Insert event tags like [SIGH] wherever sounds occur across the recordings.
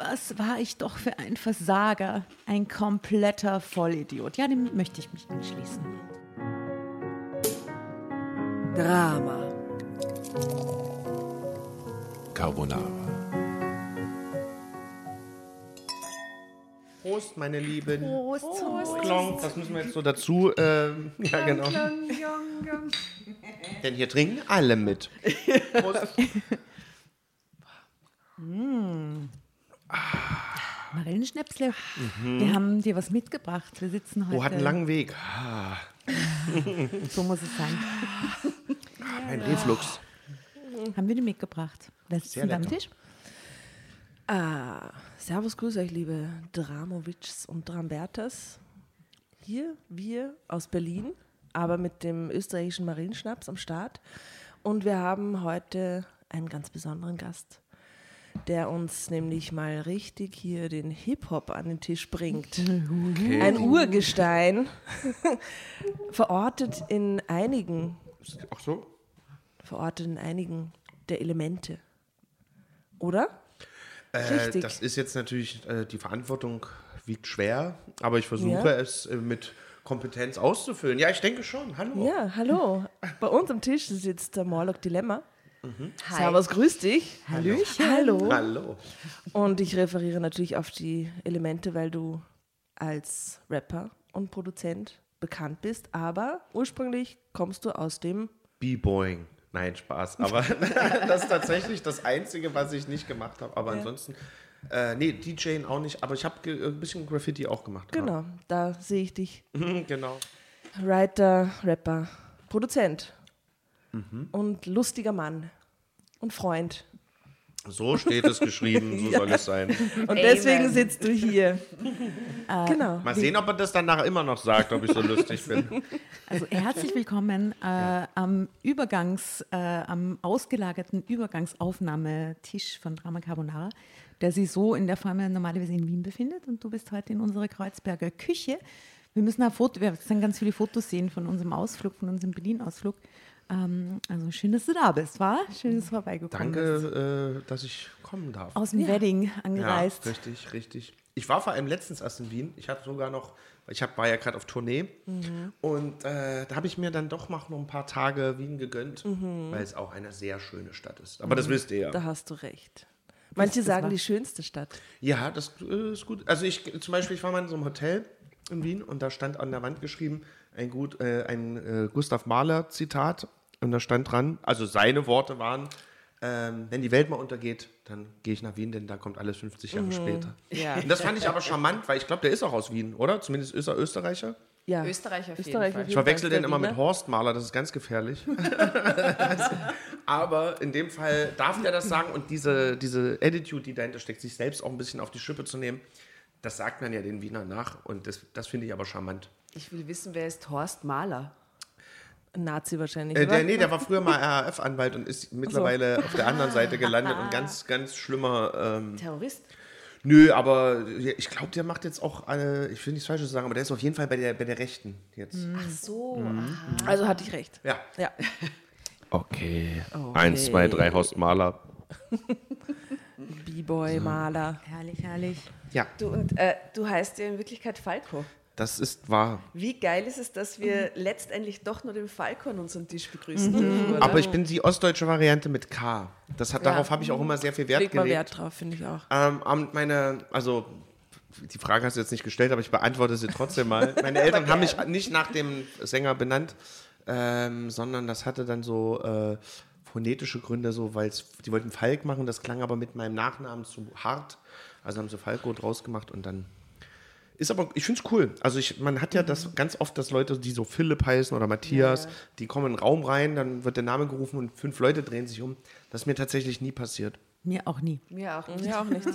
Was war ich doch für ein Versager, ein kompletter Vollidiot. Ja, dem möchte ich mich anschließen. Drama. Carbonara. Prost, meine Lieben. Prost, Prost. Klonk, das müssen wir jetzt so dazu. Ähm, [LAUGHS] ja, genau. Denn hier trinken alle mit. [LAUGHS] Prost. Marillenschnäpsle. Wir haben dir was mitgebracht. Wir sitzen heute. Oh, hat einen langen Weg. Ah, [LAUGHS] So muss es sein. mein Reflux. Haben wir die mitgebracht? Wer sitzt denn am. Tisch? Ah, servus, grüß euch, liebe Dramowitschs und Drambertas. Hier, wir aus Berlin, aber mit dem österreichischen Marillenschnaps am Start. Und wir haben heute einen ganz besonderen Gast, der uns nämlich mal richtig hier den Hip-Hop an den Tisch bringt. Ein Urgestein, [LAUGHS] verortet in einigen, Ach so? verortet in einigen der Elemente. Oder? Äh, Richtig. das ist jetzt natürlich, äh, die Verantwortung wiegt schwer, aber ich versuche Ja. es äh, mit Kompetenz auszufüllen. Ja, ich denke schon. Hallo. Ja, hallo. Bei uns am Tisch sitzt der Morlock Dilemma. Mhm. Servus, grüß dich. Hallöchen. Hallo. Hallo. Und ich referiere natürlich auf die Elemente, weil du als Rapper und Produzent bekannt bist, aber ursprünglich kommst du aus dem B-Boying. Nein, Spaß. Aber [LAUGHS] [LAUGHS] das ist tatsächlich das Einzige, was ich nicht gemacht habe. Aber ansonsten, äh, nee, DJing auch nicht. Aber ich habe ein bisschen Graffiti auch gemacht. Genau, da sehe ich dich. Ja. genau. Writer, Rapper, Produzent Mhm. und lustiger Mann und Freund. So steht es geschrieben, so [LAUGHS] soll es sein. Und deswegen sitzt du hier. [LAUGHS] genau. Mal sehen, ob er das dann nachher immer noch sagt, ob ich so lustig bin. [LAUGHS] Also herzlich willkommen äh, am Übergangs, äh, am ausgelagerten Übergangsaufnahmetisch von Drama Carbonara, der sich so in der Form ja normalerweise in Wien befindet. Und du bist heute in unserer Kreuzberger Küche. Wir müssen ein Foto, wir werden ganz viele Fotos sehen von unserem Ausflug, von unserem Berlin-Ausflug. Ähm, also schön, dass du da bist, war? Schön, dass du vorbeigekommen bist. Danke, äh, dass ich kommen darf. Aus dem Wedding Ja, angereist. richtig, richtig. Ich war vor allem letztens erst in Wien. Ich habe sogar noch, ich hab, war ja gerade auf Tournee und äh, da habe ich mir dann doch noch ein paar Tage Wien gegönnt, weil es auch eine sehr schöne Stadt ist. Aber das wisst ihr ja. Da hast du recht. Manche sagen die schönste Stadt. Ja, das äh, ist gut. Also ich zum Beispiel, ich war mal in so einem Hotel in Wien und da stand an der Wand geschrieben ein gut, äh, ein äh, Gustav Mahler Zitat und da stand dran, also seine Worte waren, ähm, wenn die Welt mal untergeht, dann gehe ich nach Wien, denn da kommt alles 50 Jahre später. Ja. Und das fand ich aber charmant, weil ich glaube, der ist auch aus Wien, oder? Zumindest ist er Österreicher. Ja. Österreich auf jeden Österreich Fall. auf Ich jeden verwechsel Fall den immer mit. Horst Mahler, das ist ganz gefährlich. [LAUGHS] Aber in dem Fall darf der das sagen und diese, diese Attitude, die dahinter steckt, sich selbst auch ein bisschen auf die Schippe zu nehmen, das sagt man ja den Wiener nach und das, das finde ich aber charmant. Ich will wissen, wer ist Horst Mahler? Ein Nazi wahrscheinlich. Äh, der, nee, der war früher mal RAF-Anwalt und ist mittlerweile auf der anderen Seite [LAUGHS] gelandet und ganz, ganz schlimmer. Ähm, Terrorist? nö, aber ich glaube, der macht jetzt auch, äh, ich will nichts Falsches sagen, aber der ist auf jeden Fall bei der, bei der Rechten jetzt. Ach so. Also hatte ich recht. Ja. Ja. [LAUGHS] Okay. Okay. Eins, zwei, drei, Horst Mahler. [LAUGHS] B-Boy, Maler. Herrlich, herrlich. Ja, Du, und äh, du heißt ja in Wirklichkeit Falco. Das ist wahr. Wie geil ist es, dass wir letztendlich doch nur den Falco an unserem Tisch begrüßen dürfen, oder? Aber ich bin die ostdeutsche Variante mit K. Das hat, Darauf habe ich auch immer sehr viel Wert Leg mal gelegt. Wert drauf, finde ich auch. Ähm, am- meine, also die Frage hast du jetzt nicht gestellt, aber ich beantworte sie trotzdem mal. [LAUGHS] Meine Eltern haben mich nicht nach dem Sänger benannt, ähm, sondern das hatte dann so äh, phonetische Gründe, so weil die wollten Falk machen, das klang aber mit meinem Nachnamen zu hart. Also haben sie Falco draus gemacht und dann ist aber, ich finde es cool. Also ich, man hat ja das ganz oft, dass Leute, die so Philipp heißen oder Matthias, die kommen in den Raum rein, dann wird der Name gerufen und fünf Leute drehen sich um. Das ist mir tatsächlich nie passiert. Mir auch nie. Mir auch nicht. Ja, auch nicht.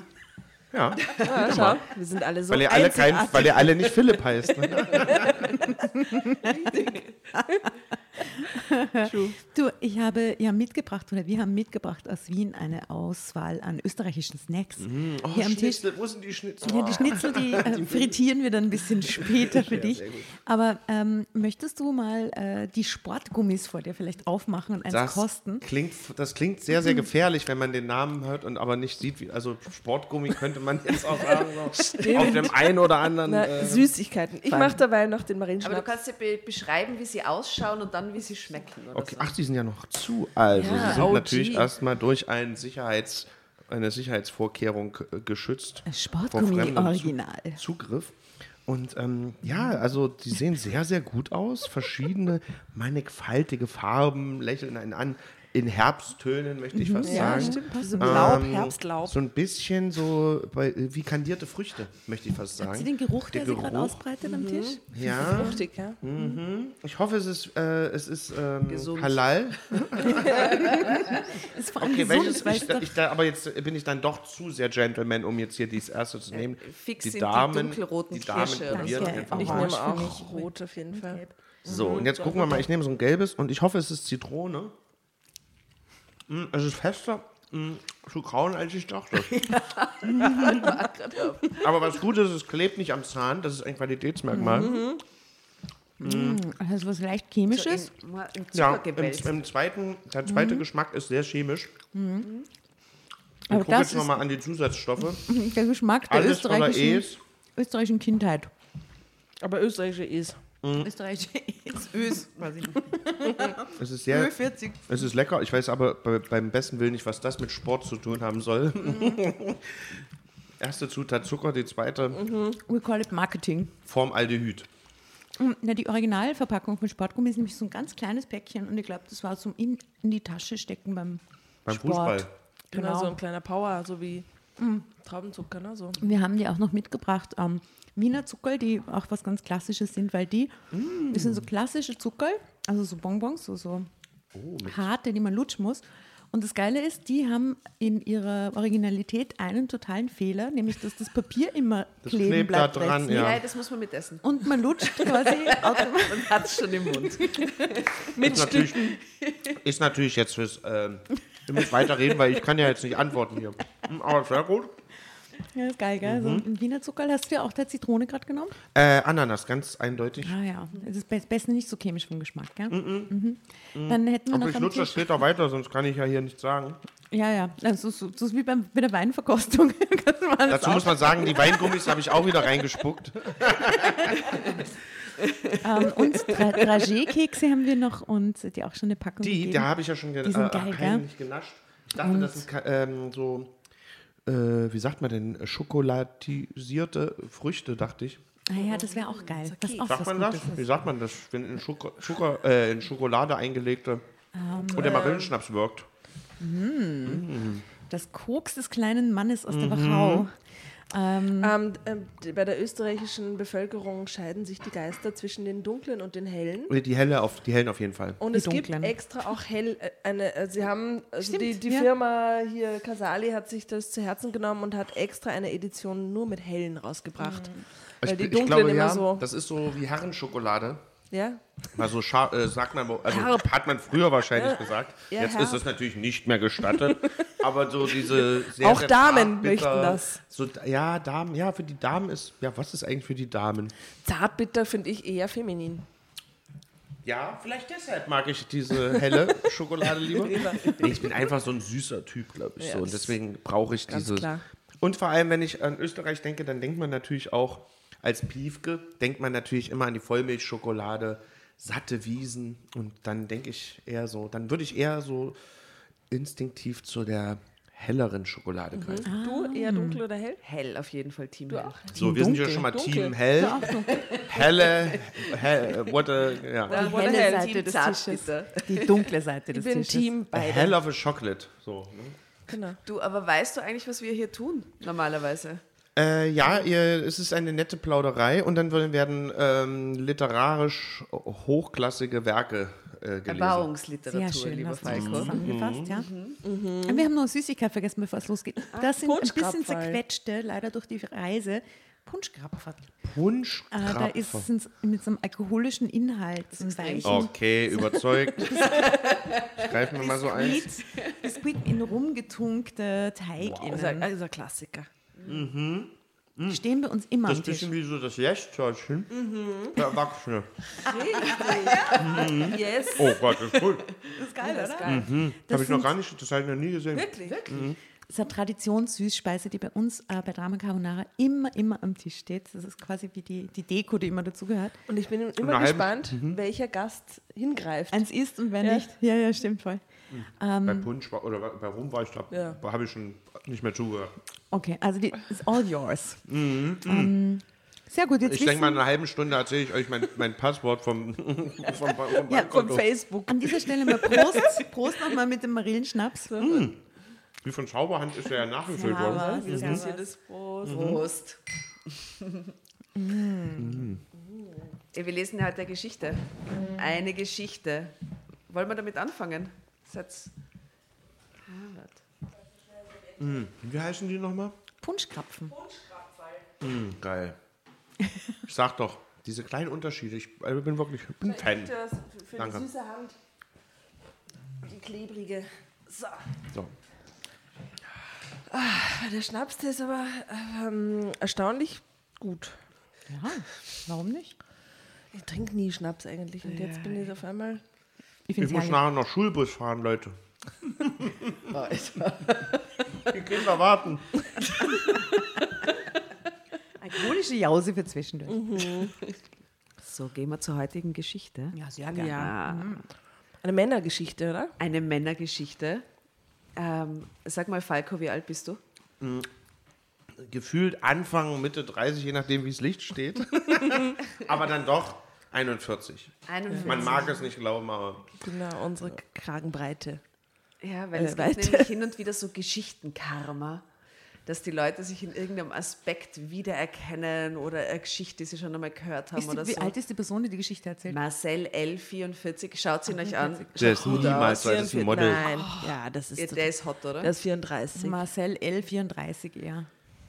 Ja, Ja, schau, wir sind alle so weil ihr alle kein, weil ihr alle nicht Philipp heißt. Ne? [LAUGHS] [LAUGHS] Du, ich habe ja mitgebracht, oder wir haben mitgebracht aus Wien eine Auswahl an österreichischen Snacks. Oh, Hier am Tisch. Wo sind die Schnitzel? Ja, die Schnitzel, die [LAUGHS] äh, frittieren wir dann ein bisschen später für dich. Aber ähm, möchtest du mal äh, die Sportgummis vor dir vielleicht aufmachen und eins Das kosten? klingt, das klingt sehr, sehr gefährlich, wenn man den Namen hört und aber nicht sieht, wie, also Sportgummi könnte man [LAUGHS] jetzt auch sagen, so auf dem einen oder anderen. Na, Äh, Süßigkeiten. Ich mache dabei noch den Aber du Marienschnaps. kannst dir be beschreiben, wie sie ausschauen und dann, wie sie schmecken. Oder okay, so. ach, die sind ja noch zu. Also, Ja, sie sind OG. natürlich erstmal durch ein Sicherheits, eine Sicherheitsvorkehrung äh, geschützt. Sportgummi Original. Zugriff. Und ähm, ja, also die sehen sehr, sehr gut aus. Verschiedene mannigfaltige Farben lächeln einen an. In Herbsttönen, möchte ich fast Ja, sagen. stimmt. So Laub, Ähm, Herbstlaub. So ein bisschen so bei, wie kandierte Früchte, möchte ich fast sagen. Hat sie den Geruch, der, Der sich gerade ausbreitet am Tisch? Ja, Fruchtig, ja. ich hoffe, es ist, äh, es ist ähm, Gesund. halal. [LAUGHS] Ist vor allem Okay, gesund, welches, ich, ich, da, aber jetzt bin ich dann doch zu sehr Gentleman, um jetzt hier dieses erste zu nehmen. fix die sind die Damen, dunkelroten die Damen Kirsche probieren so. einfach Ich Orange nehme für auch rot auf jeden Fall. So, und jetzt gucken wir mal. Ich nehme so ein gelbes und ich hoffe, es ist Zitrone. Mm, Es ist fester mm, zu kauen, als ich dachte. [LAUGHS] Aber was gut ist, es klebt nicht am Zahn. Das ist ein Qualitätsmerkmal. Also was leicht chemisches. In, mal im Ja, im, im zweiten, der zweite Geschmack ist sehr chemisch. Ich Aber gucke das jetzt nochmal an die Zusatzstoffe. [LAUGHS] der Geschmack der Alles österreichischen, E's. österreichischen Kindheit. Aber österreichische ist. Österreichische [LAUGHS] ist Ös, weiß ich nicht. [LAUGHS] Es ist sehr, 40. es ist lecker. Ich weiß aber bei, beim besten Willen nicht, was das mit Sport zu tun haben soll. [LAUGHS] Erste Zutat Zucker, die zweite We call it Marketing. Formaldehyd. Mm, Na, die Originalverpackung von Sportgummi ist nämlich so ein ganz kleines Päckchen und ich glaube, das war zum in, in die Tasche stecken beim, Beim Sport. Fußball. Genau. Genau. so ein kleiner Power, so wie Traubenzucker, ne? So. Wir haben die auch noch mitgebracht. Ähm, Wiener Zuckerl, die auch was ganz Klassisches sind, weil die, das sind so klassische Zuckerl, also so Bonbons, so, so harte, die man lutschen muss. Und das Geile ist, die haben in ihrer Originalität einen totalen Fehler, nämlich dass das Papier immer [LAUGHS] Das kleben klebt da bleibt. dran, rechts ja. Nein, das muss man mitessen. Und man lutscht quasi [LAUGHS] automatisch. Man hat es schon im Mund. Ist natürlich, ist natürlich jetzt fürs. Ähm, ihr müsst weiterreden, weil ich kann ja jetzt nicht antworten hier. Hm, Aber sehr gut. Ja, ist geil, gell? So ein Wiener Zuckerl hast du ja auch der Zitrone gerade genommen. Äh, Ananas, ganz eindeutig. Ah ja, das ist be- besser nicht so chemisch vom Geschmack, gell? Mhm. Dann hätten wir Aber noch ich am nutze das später weiter, sonst kann ich ja hier nichts sagen. ja, ja, also so, so ist wie beim, bei der Weinverkostung. [LAUGHS] Das Dazu muss man sagen, die Weingummis habe ich auch wieder reingespuckt. [LAUGHS] [LAUGHS] Ähm, und Dra Dragé-Kekse haben wir noch und die auch schon eine Packung Die, gegeben. da habe ich ja schon ge Die sind äh, geil, gell? heimlich genascht. Ich dachte, das sind ähm, so, äh, wie sagt man denn, schokolatisierte Früchte, dachte ich. ah ja, das wäre auch geil. Was auch Sagt man das? Wie sagt man das, wenn in, Schoko Schoko äh, in Schokolade eingelegte und der Marillenschnaps wirkt? Das Koks des kleinen Mannes aus der Mhm. Wachau. Ähm, ähm, d- bei der österreichischen Bevölkerung scheiden sich die Geister zwischen den dunklen und den hellen. Die helle auf, die hellen auf jeden Fall. Und Die es gibt dunklen. extra auch hell äh, eine, äh, sie haben, also Stimmt, die, die ja. Firma hier, Casali, hat sich das zu Herzen genommen und hat extra eine Edition nur mit hellen rausgebracht. Weil ich, die ich dunklen glaube, immer ja, so, das ist so wie Herrenschokolade. Ja, War so scharf, äh, sagt man, also Herb. hat man früher wahrscheinlich gesagt. Ja, Jetzt herb. ist es natürlich nicht mehr gestattet. [LAUGHS] aber so diese sehr, Auch sehr Damen möchten das. So, ja, Damen, ja, für die Damen ist, ja, was ist eigentlich für die Damen? zartbitter finde ich eher feminin. Ja, vielleicht deshalb mag ich diese helle [LAUGHS] Schokolade lieber. nee, ich bin einfach so ein süßer Typ, glaube ich. Ja, so. Und deswegen brauche ich dieses. klar. Und vor allem, wenn ich an Österreich denke, dann denkt man natürlich auch, als Piefke, denkt man natürlich immer an die Vollmilchschokolade, satte Wiesen. Und dann denke ich eher so, dann würde ich eher so instinktiv zu der helleren Schokolade greifen. Du eher dunkel oder hell? Hell auf jeden Fall, Team Hell. So, wir sind ja dunkel, schon mal dunkel. Team Hell. Helle, hell, what a, ja. Die what the helle hell, Seite Team des. Tisches. Die dunkle Seite Ich des bin Tisches. Team beide. hell of a chocolate. So, ne? Genau. Du, aber weißt du eigentlich, was wir hier tun, normalerweise? Äh, ja, ihr, es ist eine nette Plauderei und dann werden- ähm, literarisch hochklassige Werke äh, gelesen. Sehr Erbauungsliteratur, schön, lieber Falco. zusammengefasst, ja. Und Wir haben noch Süßigkeit vergessen, bevor es losgeht. Das sind ein bisschen Punschkrapferl. zerquetschte, leider durch die Reise, Punschkrapfer. Punsch. Äh, da ist es mit so einem alkoholischen Inhalt, so ein weichen Okay, überzeugt. [LAUGHS] Ich greife mir mal so eins. Biskuit, in rumgetunkte Teig Das ist ein, innen. das ist ein Klassiker. Die stehen bei uns immer Das am ist ein Tisch. bisschen wie so das Jäschzeichen für Erwachsene. Yes. Oh Gott, das ist gut. Das ist geil, Das ist oder? geil. Das Habe ich noch gar nicht, das habe ich noch nie gesehen. Wirklich? Wirklich? Das ist eine Traditionssüßspeise, die bei uns äh, bei Drama Carbonara immer, immer am Tisch steht. Das ist quasi wie die, die Deko, die immer dazugehört. Und ich bin immer halbe- gespannt, welcher Gast hingreift. Eins isst und wenn Ja. nicht. Ja, ja, stimmt voll. Bei Punsch war, oder bei Rum war ich da, Ja. habe ich schon nicht mehr zugehört. Okay, also die ist all yours. Ähm, sehr gut, jetzt Ich denke mal, in einer halben Stunde erzähle ich euch mein, mein Passwort vom, vom, [LAUGHS] vom, vom Ja, Von Bankkonto. Facebook. an dieser Stelle mal Prost. Prost nochmal mit dem Marillenschnaps. Wie von Schauberhand ist er ja nachgefüllt worden. Wie das Servus. passiert ist. Prost. Prost. Ja, wir lesen ja heute eine Geschichte. Eine Geschichte. Wollen wir damit anfangen? Satz. Wie heißen die nochmal? Punschkrapfen. Hm, geil. Ich sag doch, diese kleinen Unterschiede, ich also bin wirklich ich bin Fan. Das für Danke. die süße Hand. Die klebrige. So. So. Der Schnaps, der ist aber ähm, erstaunlich gut. Ja, warum nicht? Ich trinke nie Schnaps eigentlich. Und jetzt bin ich auf einmal. Ich Ich muss nachher noch Schulbus fahren, Leute. [LAUGHS] Die Kinder warten. alkoholische Jause für zwischendurch. So, gehen wir zur heutigen Geschichte. Ja, sehr gerne. Ja. Eine Männergeschichte, oder? Eine Männergeschichte. Ähm, sag mal, Falco, wie alt bist du? Gefühlt Anfang, Mitte 30, je nachdem, wie das Licht steht. [LAUGHS] aber dann doch 41. 41. Man mag es nicht glauben, aber Genau, unsere Kragenbreite. Ja, weil Äh, es gibt nämlich hin und wieder so Geschichtenkarma, dass die Leute sich in irgendeinem Aspekt wiedererkennen oder eine Geschichte, die sie schon einmal gehört haben Ist die, oder wie so. alt ist die Person, die die Geschichte erzählt? Marcel L44, schaut ihn euch an. der ist niemals so, das ist ein Model. Nein, ja, das ist, Ja, der ist hot, oder? der ist 34. Marcel L34 eher.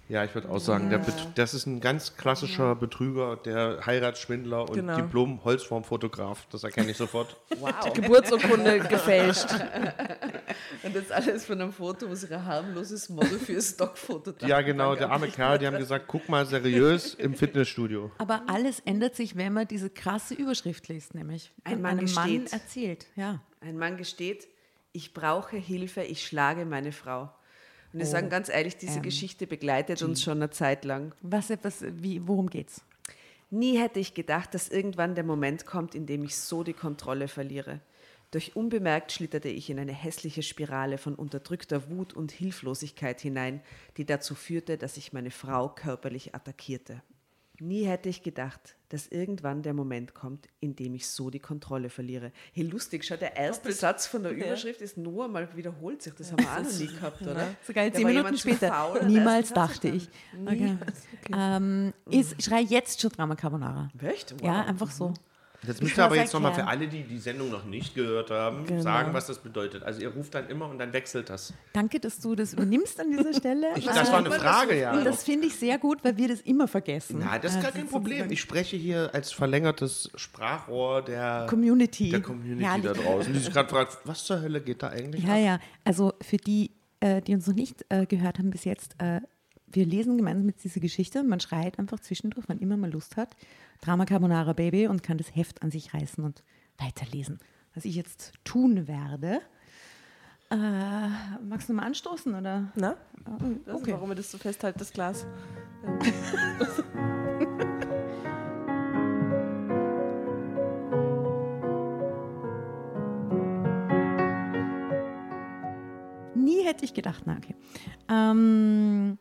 Ja, ich würde auch sagen, der Bet- das ist ein ganz klassischer Betrüger, der Heiratsschwindler und Genau. Diplom-Holzformfotograf. Das erkenne ich sofort. [LAUGHS] wow. Geburtsurkunde gefälscht. [LAUGHS] Und das alles von einem Foto, wo sich ein harmloses Model für ein Stockfoto da Ja, genau, der arme Kerl, die haben gesagt, guck mal seriös im Fitnessstudio. Aber alles ändert sich, wenn man diese krasse Überschrift liest, nämlich. Ein Mann einem Mann gesteht. erzählt, ja. Ein Mann gesteht, ich brauche Hilfe, ich schlage meine Frau. Und wir sagen ganz ehrlich, diese ähm, Geschichte begleitet uns schon eine Zeit lang. Was, was, wie, worum geht's? Nie hätte ich gedacht, dass irgendwann der Moment kommt, in dem ich so die Kontrolle verliere. Durch unbemerkt schlitterte ich in eine hässliche Spirale von unterdrückter Wut und Hilflosigkeit hinein, die dazu führte, dass ich meine Frau körperlich attackierte. Nie hätte ich gedacht, dass irgendwann der Moment kommt, in dem ich so die Kontrolle verliere. Hey, lustig, schau, der erste Satz von der Überschrift ist nur einmal wiederholt sich. Das haben wir auch noch nie [LAUGHS] gehabt, oder? So geil, Da zehn Minuten später. faul, Niemals dachte ich. verstanden. Okay. Ähm, ist, schrei jetzt schon Drama Carbonara. Echt? Wow. Ja, einfach so. Jetzt Ich müsst ihr aber jetzt nochmal für alle, die die Sendung noch nicht gehört haben, Genau. sagen, was das bedeutet. Also ihr ruft dann immer und dann wechselt das. Danke, dass du das übernimmst an dieser Stelle. Ich, das war eine Frage, ja. Das finde ich sehr gut, weil wir das immer vergessen. Na, das ist gar Also kein Problem. Ich spreche hier als verlängertes Sprachrohr der Community. der Community Herrlich. da draußen, die sich gerade fragt, was zur Hölle geht da eigentlich Ja, ab? ja. Also für die, äh, die uns noch nicht äh, gehört haben bis jetzt, äh, wir lesen gemeinsam mit dieser Geschichte. Man schreit einfach zwischendurch, wann immer man Lust hat. Drama Carbonara Baby und kann das Heft an sich reißen und weiterlesen. Was ich jetzt tun werde. Äh, magst du mal anstoßen oder? Na? Das Okay. ist, warum wir das so festhalten, das Glas. [LAUGHS] Nie hätte ich gedacht, na okay. Ähm,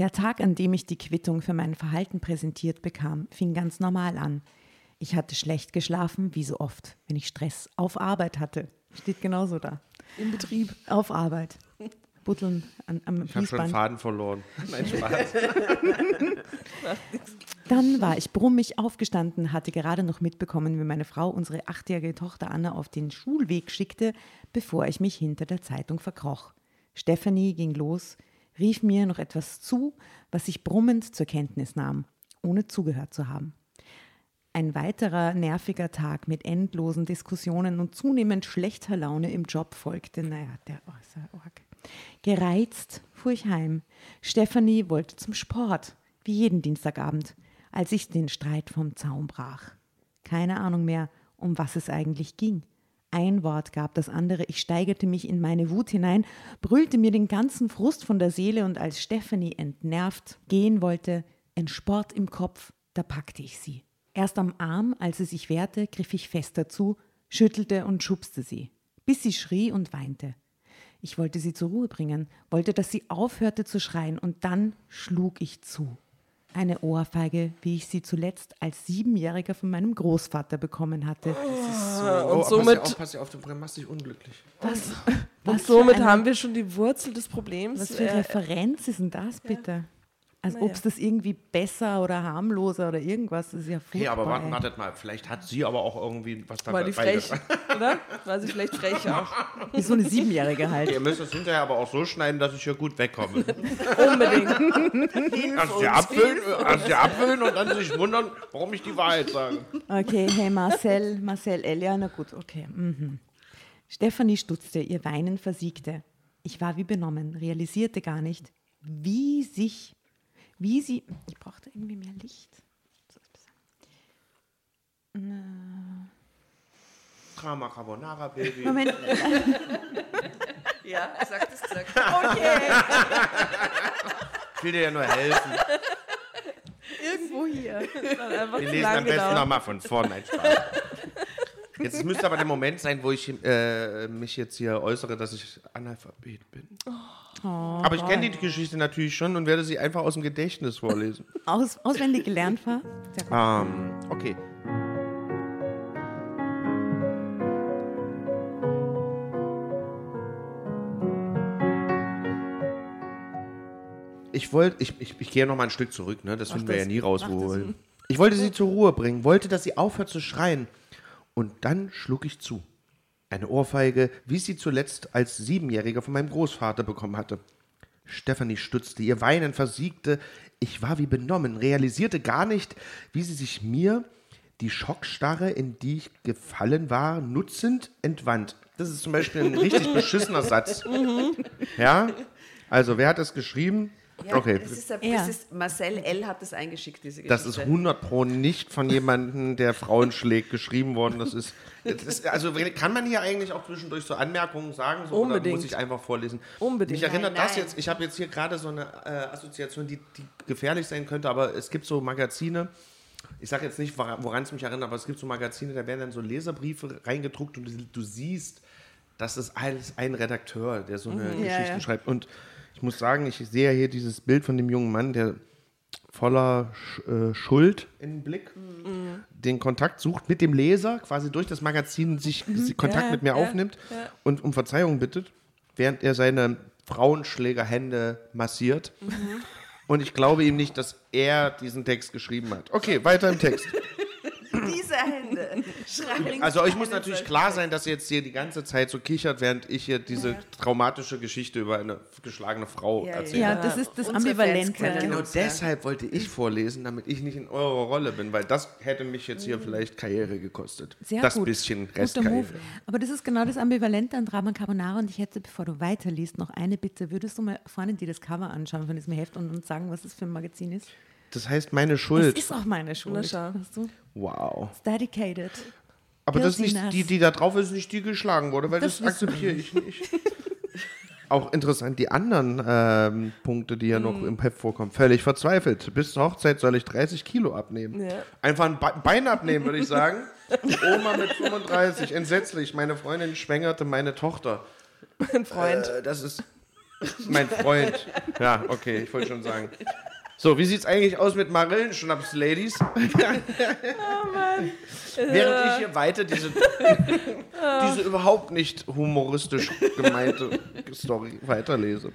der Tag, an dem ich die Quittung für mein Verhalten präsentiert bekam, fing ganz normal an. Ich hatte schlecht geschlafen, wie so oft, wenn ich Stress auf Arbeit hatte. Steht genauso da. Im Betrieb. Auf Arbeit. Butteln an, am Ich habe schon Fließband. Faden verloren. Nein, Spaß. [LAUGHS] Dann war ich brummig aufgestanden, hatte gerade noch mitbekommen, wie meine Frau unsere achtjährige Tochter Anna auf den Schulweg schickte, bevor ich mich hinter der Zeitung verkroch. Stephanie ging los, rief mir noch etwas zu, was ich brummend zur Kenntnis nahm, ohne zugehört zu haben. Ein weiterer nerviger Tag mit endlosen Diskussionen und zunehmend schlechter Laune im Job folgte. Naja, der ja arg. Gereizt fuhr ich heim. Stefanie wollte zum Sport, wie jeden Dienstagabend, als ich den Streit vom Zaun brach. Keine Ahnung mehr, um was es eigentlich ging. Ein Wort gab das andere, ich steigerte mich in meine Wut hinein, brüllte mir den ganzen Frust von der Seele und als Stefanie entnervt gehen wollte, ein Sport im Kopf, da packte ich sie. Erst am Arm, als sie sich wehrte, griff ich fester zu, schüttelte und schubste sie, bis sie schrie und weinte. Ich wollte sie zur Ruhe bringen, wollte, dass sie aufhörte zu schreien, und dann schlug ich zu. Eine Ohrfeige, wie ich sie zuletzt als Siebenjähriger von meinem Großvater bekommen hatte. So, und oh, somit- Pass, ja auf, pass ja auf, du machst dich unglücklich. Was, Und was somit für eine, haben wir schon die Wurzel des Problems. Was für äh, Referenz ist denn das bitte? Als Naja. ob es das irgendwie besser oder harmloser oder irgendwas ist ja furchtbar. Okay, aber warten, ey. wartet mal. Vielleicht hat sie aber auch irgendwie was dabei. war die frech, [LAUGHS] oder? War sie vielleicht frech auch. [LAUGHS] Wie so eine Siebenjährige halt. Ihr müsst es hinterher aber auch so schneiden, dass ich hier gut wegkomme. [LAUGHS] Unbedingt. Erst dir abfüllen, erst dir abfüllen und dann sich wundern, warum ich die Wahrheit sage. Okay, hey Marcel, Marcel Elia, na gut, okay. Mhm. Stefanie stutzte, ihr Weinen versiegte. Ich war wie benommen, realisierte gar nicht, wie sich, wie sie, ich brauchte irgendwie mehr Licht. Drama Carbonara, Baby. Moment, [LAUGHS] Ja, sag das gesagt. Ich will dir ja nur helfen. Irgendwo hier. Wir lesen am besten nochmal von vorne. Nein, Spaß. Jetzt müsste aber der Moment sein, wo ich äh, mich jetzt hier äußere, dass ich Analphabet bin. aber ich kenne die Geschichte natürlich schon und werde sie einfach aus dem Gedächtnis vorlesen. [LAUGHS] aus, auswendig gelernt war. Ähm, okay. Ich wollte, ich, ich, ich gehe noch mal ein Stück zurück, ne? Das finden wir ja nie raus, wo. Ich wollte sie zur Ruhe bringen, wollte, dass sie aufhört zu schreien. Und dann schlug ich zu. Eine Ohrfeige, wie ich sie zuletzt als Siebenjähriger von meinem Großvater bekommen hatte. Stefanie stutzte, ihr Weinen versiegte. Ich war wie benommen, realisierte gar nicht, wie sie sich mir, die Schockstarre, in die ich gefallen war, nutzend entwand. Das ist zum Beispiel ein richtig beschissener Satz. [LAUGHS] Ja? Also, wer hat das geschrieben? Ja, okay, das ist, ein- Ja. das ist, Marcel L. hat das eingeschickt, diese das Geschichte. ist 100 pro nicht von jemandem, der Frauen schlägt, geschrieben worden. Das ist, das ist, also kann man hier eigentlich auch zwischendurch so Anmerkungen sagen? So, Oder Unbedingt. muss ich einfach vorlesen? Unbedingt. Mich erinnert Nein, das nein. jetzt, ich habe jetzt hier gerade so eine äh, Assoziation, die, die gefährlich sein könnte, aber es gibt so Magazine, ich sage jetzt nicht, woran es mich erinnert, aber es gibt so Magazine, da werden dann so Leserbriefe reingedruckt und du, du siehst, das ist alles ein Redakteur, der so eine Geschichte Ja, ja. schreibt. Und ich muss sagen, ich sehe hier dieses Bild von dem jungen Mann, der voller äh, Schuld im Blick den Kontakt sucht mit dem Leser, quasi durch das Magazin sich sich Kontakt Ja, mit mir ja, aufnimmt und um Verzeihung bittet, während er seine Frauenschlägerhände massiert. Und ich glaube ihm nicht, dass er diesen Text geschrieben hat. Okay, weiter im Text. [LAUGHS] Diese Hände schreien. Also euch muss natürlich klar sein, dass ihr jetzt hier die ganze Zeit so kichert, während ich hier diese traumatische Geschichte über eine geschlagene Frau Ja, erzähle. Ja, das ist das Unsere Ambivalente. Genau ja. deshalb wollte ich vorlesen, damit ich nicht in eurer Rolle bin, weil das hätte mich jetzt hier vielleicht Karriere gekostet. Sehr das gut. bisschen Restkarriere. Move. Aber das ist genau das Ambivalente an Drama Carbonara und ich hätte, bevor du weiterliest, noch eine Bitte. Würdest du mal vorne dir das Cover anschauen von diesem Heft und uns sagen, was das für ein Magazin ist? Das heißt, meine Das Schuld. ist auch meine Schuld. Na, schau. Weißt du? Wow. It's dedicated. Aber das ist nicht, die, die da drauf ist, nicht die geschlagen wurde, weil das, Das akzeptiere ich nicht. [LAUGHS] Auch interessant, die anderen ähm, Punkte, die ja Mhm. noch im Heft vorkommen. Völlig verzweifelt. Bis zur Hochzeit soll ich 30 Kilo abnehmen. Ja. Einfach ein Be Bein abnehmen, würde ich sagen. Oma mit 35, entsetzlich. Meine Freundin schwängerte meine Tochter. Mein Freund. Äh, das ist mein Freund. Ja, okay, ich wollte schon sagen. So, wie sieht's eigentlich aus mit Marillenschnaps, Ladies? [LAUGHS] Während ich hier weiter diese, [LAUGHS] diese überhaupt nicht humoristisch gemeinte Story weiterlese.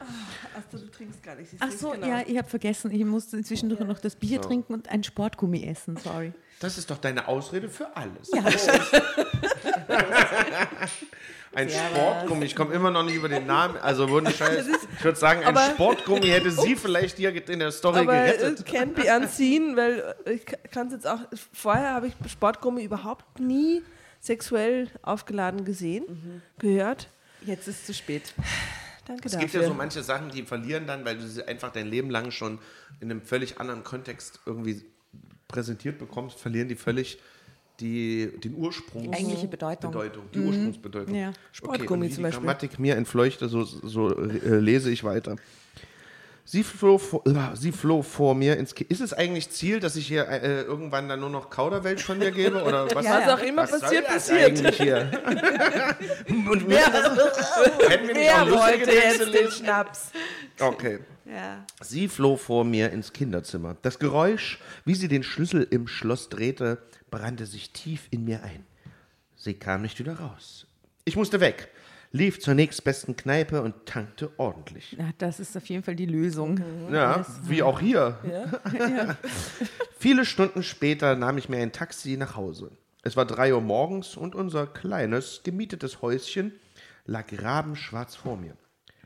Achso, du trinkst gar nicht. Ach so, ja, ich habe vergessen, ich musste zwischendurch noch das Bier trinken und ein Sportgummi essen, sorry. Das ist doch deine Ausrede für alles. Ja, [LAUGHS] Ein Sportgummi, ich komme immer noch nicht über den Namen. Also, [LAUGHS] Scheiß, ich würde sagen, ein aber- Sportgummi hätte sie vielleicht hier in der Story Aber gerettet. it can't be unseen, weil ich kann es jetzt auch. Vorher habe ich Sportgummi überhaupt nie sexuell aufgeladen gesehen, gehört. Jetzt ist es zu spät. Danke Es dafür. gibt ja so manche Sachen, die verlieren dann, weil du sie einfach dein Leben lang schon in einem völlig anderen Kontext irgendwie präsentiert bekommst, verlieren die völlig die, den Ursprung. Eigentliche Bedeutung. Bedeutung, die Ursprungsbedeutung. Ja. Sportgummi wie zum die Beispiel. Grammatik mir entfleuchte, so, so äh, lese ich weiter. Sie floh, vor, äh, sie floh vor mir ins Ki Ist es eigentlich Ziel, dass ich hier äh, irgendwann dann nur noch Kauderwelsch von mir gebe? Oder [LAUGHS] was, Was auch immer was soll passiert, das passiert. eigentlich hier? [LAUGHS] und Wer [LAUGHS] lustige wollte jetzt den? Schnaps? Okay. Ja. Sie floh vor mir ins Kinderzimmer. Das Geräusch, wie sie den Schlüssel im Schloss drehte, brannte sich tief in mir ein. Sie kam nicht wieder raus. Ich musste weg, lief zur nächstbesten Kneipe und tankte ordentlich. Ja, das ist auf jeden Fall die Lösung. Ja, wie auch hier. [LAUGHS] Viele Stunden später nahm ich mir ein Taxi nach Hause. Es war drei Uhr morgens und unser kleines, gemietetes Häuschen lag rabenschwarz vor mir.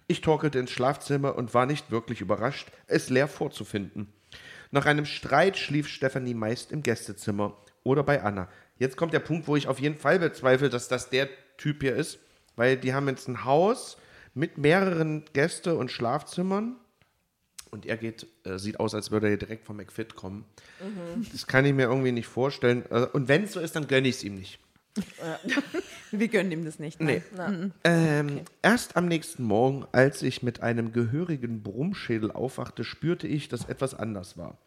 Ich torkelte ins Schlafzimmer und war nicht wirklich überrascht, es leer vorzufinden. Nach einem Streit schlief Stefanie meist im Gästezimmer oder bei Anna. Jetzt kommt der Punkt, wo ich auf jeden Fall bezweifle, dass das der Typ hier ist, weil die haben jetzt ein Haus mit mehreren Gäste- und Schlafzimmern und er geht, äh, sieht aus, als würde er direkt vom McFit kommen. Das kann ich mir irgendwie nicht vorstellen. Äh, und wenn es so ist, dann gönne ich es ihm nicht. [LAUGHS] Wir gönnen ihm das nicht. Nee. Ähm, Erst am nächsten Morgen, als ich mit einem gehörigen Brummschädel aufwachte, spürte ich, dass etwas anders war.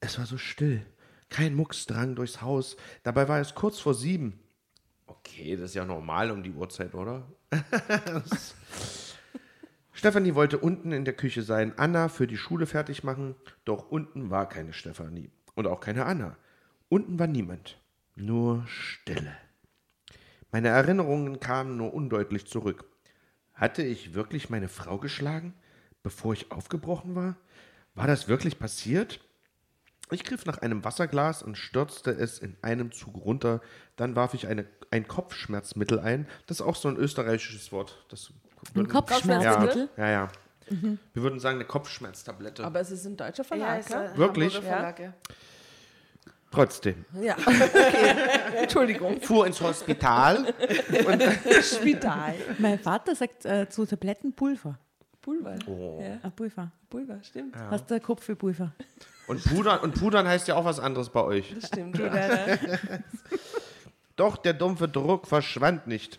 Es war so still. Kein Mucks drang durchs Haus. Dabei war es kurz vor sieben. Okay, das ist ja normal um die Uhrzeit, oder? [LAUGHS] Stefanie wollte unten in der Küche sein, Anna für die Schule fertig machen, doch unten war keine Stefanie und auch keine Anna. Unten war niemand, nur Stille. Meine Erinnerungen kamen nur undeutlich zurück. Hatte ich wirklich meine Frau geschlagen, bevor ich aufgebrochen war? War das wirklich passiert? Ich griff nach einem Wasserglas und stürzte es in einem Zug runter. Dann warf ich eine, ein Kopfschmerzmittel ein. Das ist auch so ein österreichisches Wort. Das Ein Kopfschmerzmittel? Ja, ja. Wir würden sagen eine Kopfschmerztablette. Aber es ist ein deutscher Ja, Verlag, ja? Wirklich? Verlag, ja. Trotzdem. Ja. [LAUGHS] Okay. Entschuldigung. Fuhr ins Hospital. [LAUGHS] Spital. Mein Vater sagt äh, zu Tabletten Pulver. Pulver. Oh. Ja, Ah, Pulver. Pulver, stimmt. Hast du Kopf für Pulver? Und Pudern, und Pudern heißt ja auch was anderes bei euch. Das stimmt. Ja. [LAUGHS] Doch der dumpfe Druck verschwand nicht.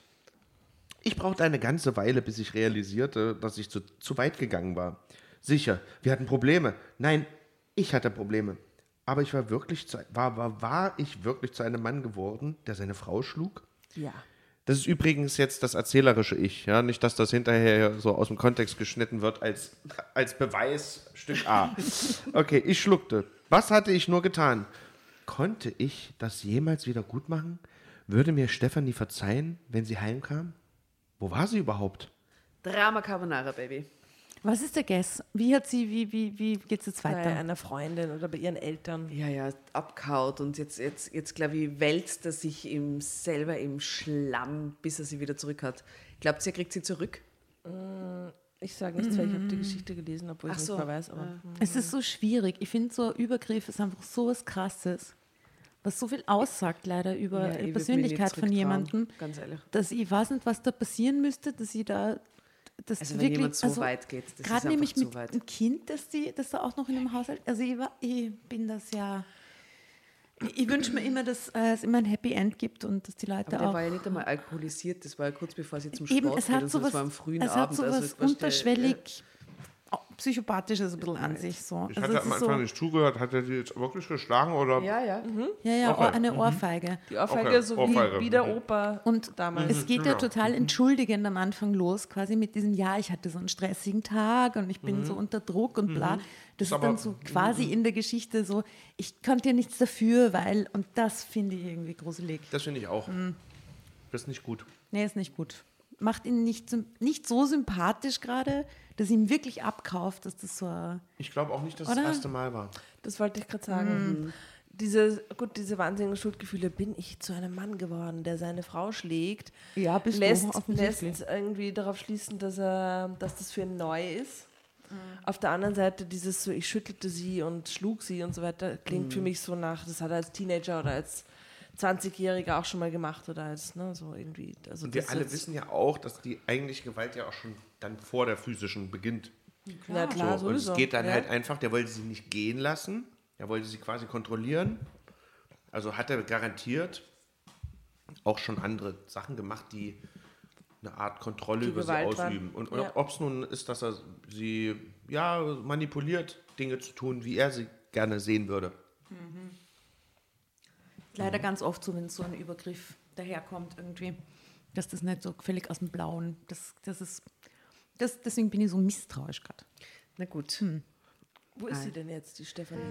Ich brauchte eine ganze Weile, bis ich realisierte, dass ich zu, zu weit gegangen war. Sicher, wir hatten Probleme. Nein, ich hatte Probleme. Aber ich war wirklich zu, war, war, war ich wirklich zu einem Mann geworden, der seine Frau schlug? ja. Das ist übrigens jetzt das erzählerische Ich, ja, nicht, dass das hinterher so aus dem Kontext geschnitten wird als, als Beweis Stück A. [LAUGHS] Okay, ich schluckte. Was hatte ich nur getan? Konnte ich das jemals wieder gut machen? Würde mir Stefanie verzeihen, wenn sie heimkam? Wo war sie überhaupt? Drama Carbonara, Baby. Was ist der Guess? Wie hat sie, wie, wie, wie geht es jetzt Bei weiter? einer Freundin oder bei ihren Eltern. Ja, ja, abkaut und jetzt, jetzt, jetzt glaube ich, wälzt er sich im, selber im Schlamm, bis er sie wieder zurück hat. Glaubt ihr, er kriegt sie zurück? Ich sage nichts, weil ich habe die Geschichte gelesen, obwohl ich Ach es so, nicht mehr weiß. Aber Es ist so schwierig. Ich finde, so ein Übergriff ist einfach so was Krasses, was so viel aussagt leider über Ja, ich die Persönlichkeit von jemandem, Ganz ehrlich. dass ich weiß nicht, was da passieren müsste, dass ich da das Also wenn wirklich, jemand so also weit geht, das ist gerade nämlich mit einem Kind, das, die, das da auch noch in einem Haushalt, also ich, war, ich bin das ja, ich, wünsche mir immer, dass äh, es immer ein Happy End gibt und dass die Leute Aber der auch war ja nicht einmal alkoholisiert, das war ja kurz bevor sie zum Eben, Sport es geht hat und so, sowas, das war am frühen es hat Abend. sowas also, du, unterschwellig oh, psychopathisches ein bisschen an sich. So. Ich Also hatte am ist so, Anfang nicht zugehört. Hat er die jetzt wirklich geschlagen oder? Ja, ja. ja, ja, Okay. Eine Ohrfeige. die Ohrfeige, Okay, so Ohrfeige. wie, wie der Mhm. Opa Und damals. es geht ja total entschuldigend am Anfang los, quasi mit diesem, ja, ich hatte so einen stressigen Tag und ich bin so unter Druck und bla. Das ist, aber- dann so quasi in der Geschichte so, ich konnte ja nichts dafür, weil, und das finde ich irgendwie gruselig. Das finde ich auch. Das ist nicht gut. Nee, ist nicht gut. Macht ihn nicht, nicht so sympathisch gerade, dass ihm wirklich abkauft, dass das so. Ich glaube auch nicht, dass Oder? das erste Mal war. Das wollte ich gerade sagen. diese, gut, diese wahnsinnigen Schuldgefühle, bin ich zu einem Mann geworden, der seine Frau schlägt, Ja, bist lässt, du lässt irgendwie darauf schließen, dass, er, dass das für ihn neu ist. Mhm. Auf der anderen Seite dieses so, ich schüttelte sie und schlug sie und so weiter, klingt Mhm. für mich so nach, das hat er als Teenager oder als 20-Jähriger auch schon mal gemacht oder als, ne, so irgendwie. Also Und wir alle wissen ja auch, dass die eigentliche Gewalt ja auch schon dann vor der physischen beginnt. Ja, klar, so, und es geht dann ja. halt einfach, der wollte sie nicht gehen lassen, er wollte sie quasi kontrollieren. Also hat er garantiert auch schon andere Sachen gemacht, die eine Art Kontrolle Die über Gewalt sie waren. ausüben. Und, und Ja. ob es nun ist, dass er sie ja manipuliert, Dinge zu tun, wie er sie gerne sehen würde. Leider ganz oft so, wenn so ein Übergriff daherkommt irgendwie, dass das nicht so völlig aus dem Blauen, das, das ist, das, deswegen bin ich so misstrauisch gerade. Na gut. Wo ist sie denn jetzt, die Stefanie?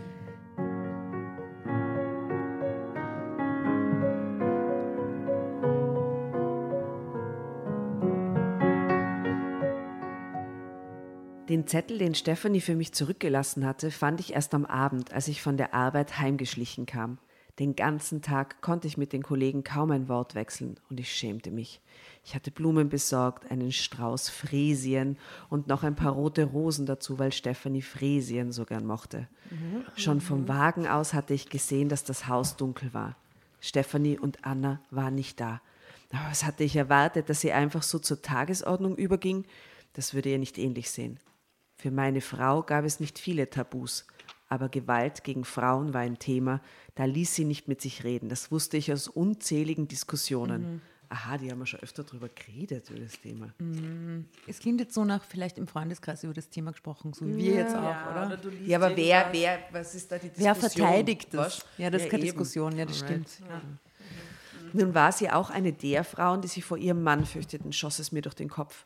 Den Zettel, den Stefanie für mich zurückgelassen hatte, fand ich erst am Abend, als ich von der Arbeit heimgeschlichen kam. Den ganzen Tag konnte ich mit den Kollegen kaum ein Wort wechseln und ich schämte mich. Ich hatte Blumen besorgt, einen Strauß Fräsien und noch ein paar rote Rosen dazu, weil Stefanie Fräsien so gern mochte. Schon vom Wagen aus hatte ich gesehen, dass das Haus dunkel war. Stefanie und Anna waren nicht da. Aber was hatte ich erwartet, dass sie einfach so zur Tagesordnung überging? Das würde ihr nicht ähnlich sehen. Für meine Frau gab es nicht viele Tabus, aber Gewalt gegen Frauen war ein Thema, da ließ sie nicht mit sich reden. Das wusste ich aus unzähligen Diskussionen. Aha, die haben wir schon öfter drüber geredet, über das Thema. Es klingt jetzt so nach vielleicht im Freundeskreis über das Thema gesprochen, so wie wir jetzt auch, Ja, oder? oder Ja, aber wer, wer, was ist da die Diskussion? Wer verteidigt das? Was? Ja, das ist keine eben. Diskussion, ja, das Alright. stimmt. Nun war sie auch eine der Frauen, die sich vor ihrem Mann fürchteten, schoss es mir durch den Kopf.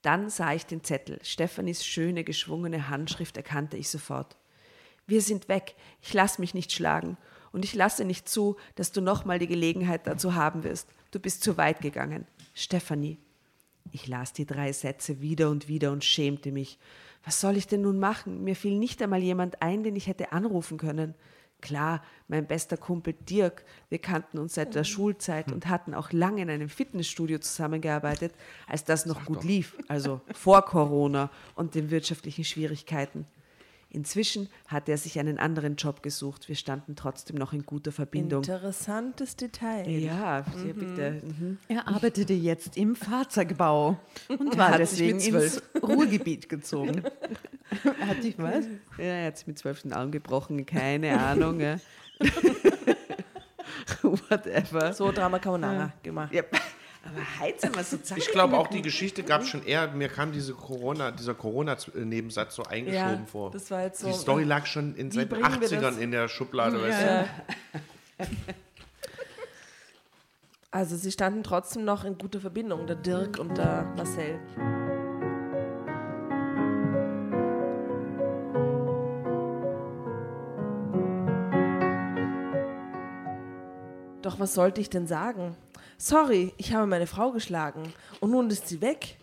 Dann sah ich den Zettel. Stefanis schöne, geschwungene Handschrift erkannte ich sofort. Wir sind weg. Ich lass mich nicht schlagen. Und ich lasse nicht zu, dass du nochmal die Gelegenheit dazu haben wirst. Du bist zu weit gegangen. Stefanie. Ich las die drei Sätze wieder und wieder und schämte mich. Was soll ich denn nun machen? Mir fiel nicht einmal jemand ein, den ich hätte anrufen können. Klar, mein bester Kumpel Dirk, wir kannten uns seit der Schulzeit und hatten auch lange in einem Fitnessstudio zusammengearbeitet, als das noch gut lief, also vor Corona und den wirtschaftlichen Schwierigkeiten. Inzwischen hatte er sich einen anderen Job gesucht. Wir standen trotzdem noch in guter Verbindung. Interessantes Detail. Ja, ja, bitte. Mhm. Er arbeitete jetzt im Fahrzeugbau und war Hat deswegen ins zwölf- Ruhrgebiet gezogen. [LAUGHS] Hat dich was? Ja, er hat sich mit zwölf den Arm gebrochen, keine Ahnung. Ja. [LAUGHS] [LAUGHS] Whatever. So Drama Carbonara gemacht. Ja, aber heute sind wir so. Ich glaube auch, die Geschichte gab es schon eher, mir kam diese Corona, dieser Corona-Nebensatz so eingeschoben Ja, vor. das war jetzt so- Die Story lag schon in den bringen wir 80ern das- in der Schublade. Weißt du? Ja. [LAUGHS] Also sie standen trotzdem noch in guter Verbindung, der Dirk und der Marcel. Doch was sollte ich denn sagen? Sorry, ich habe meine Frau geschlagen und nun ist sie weg.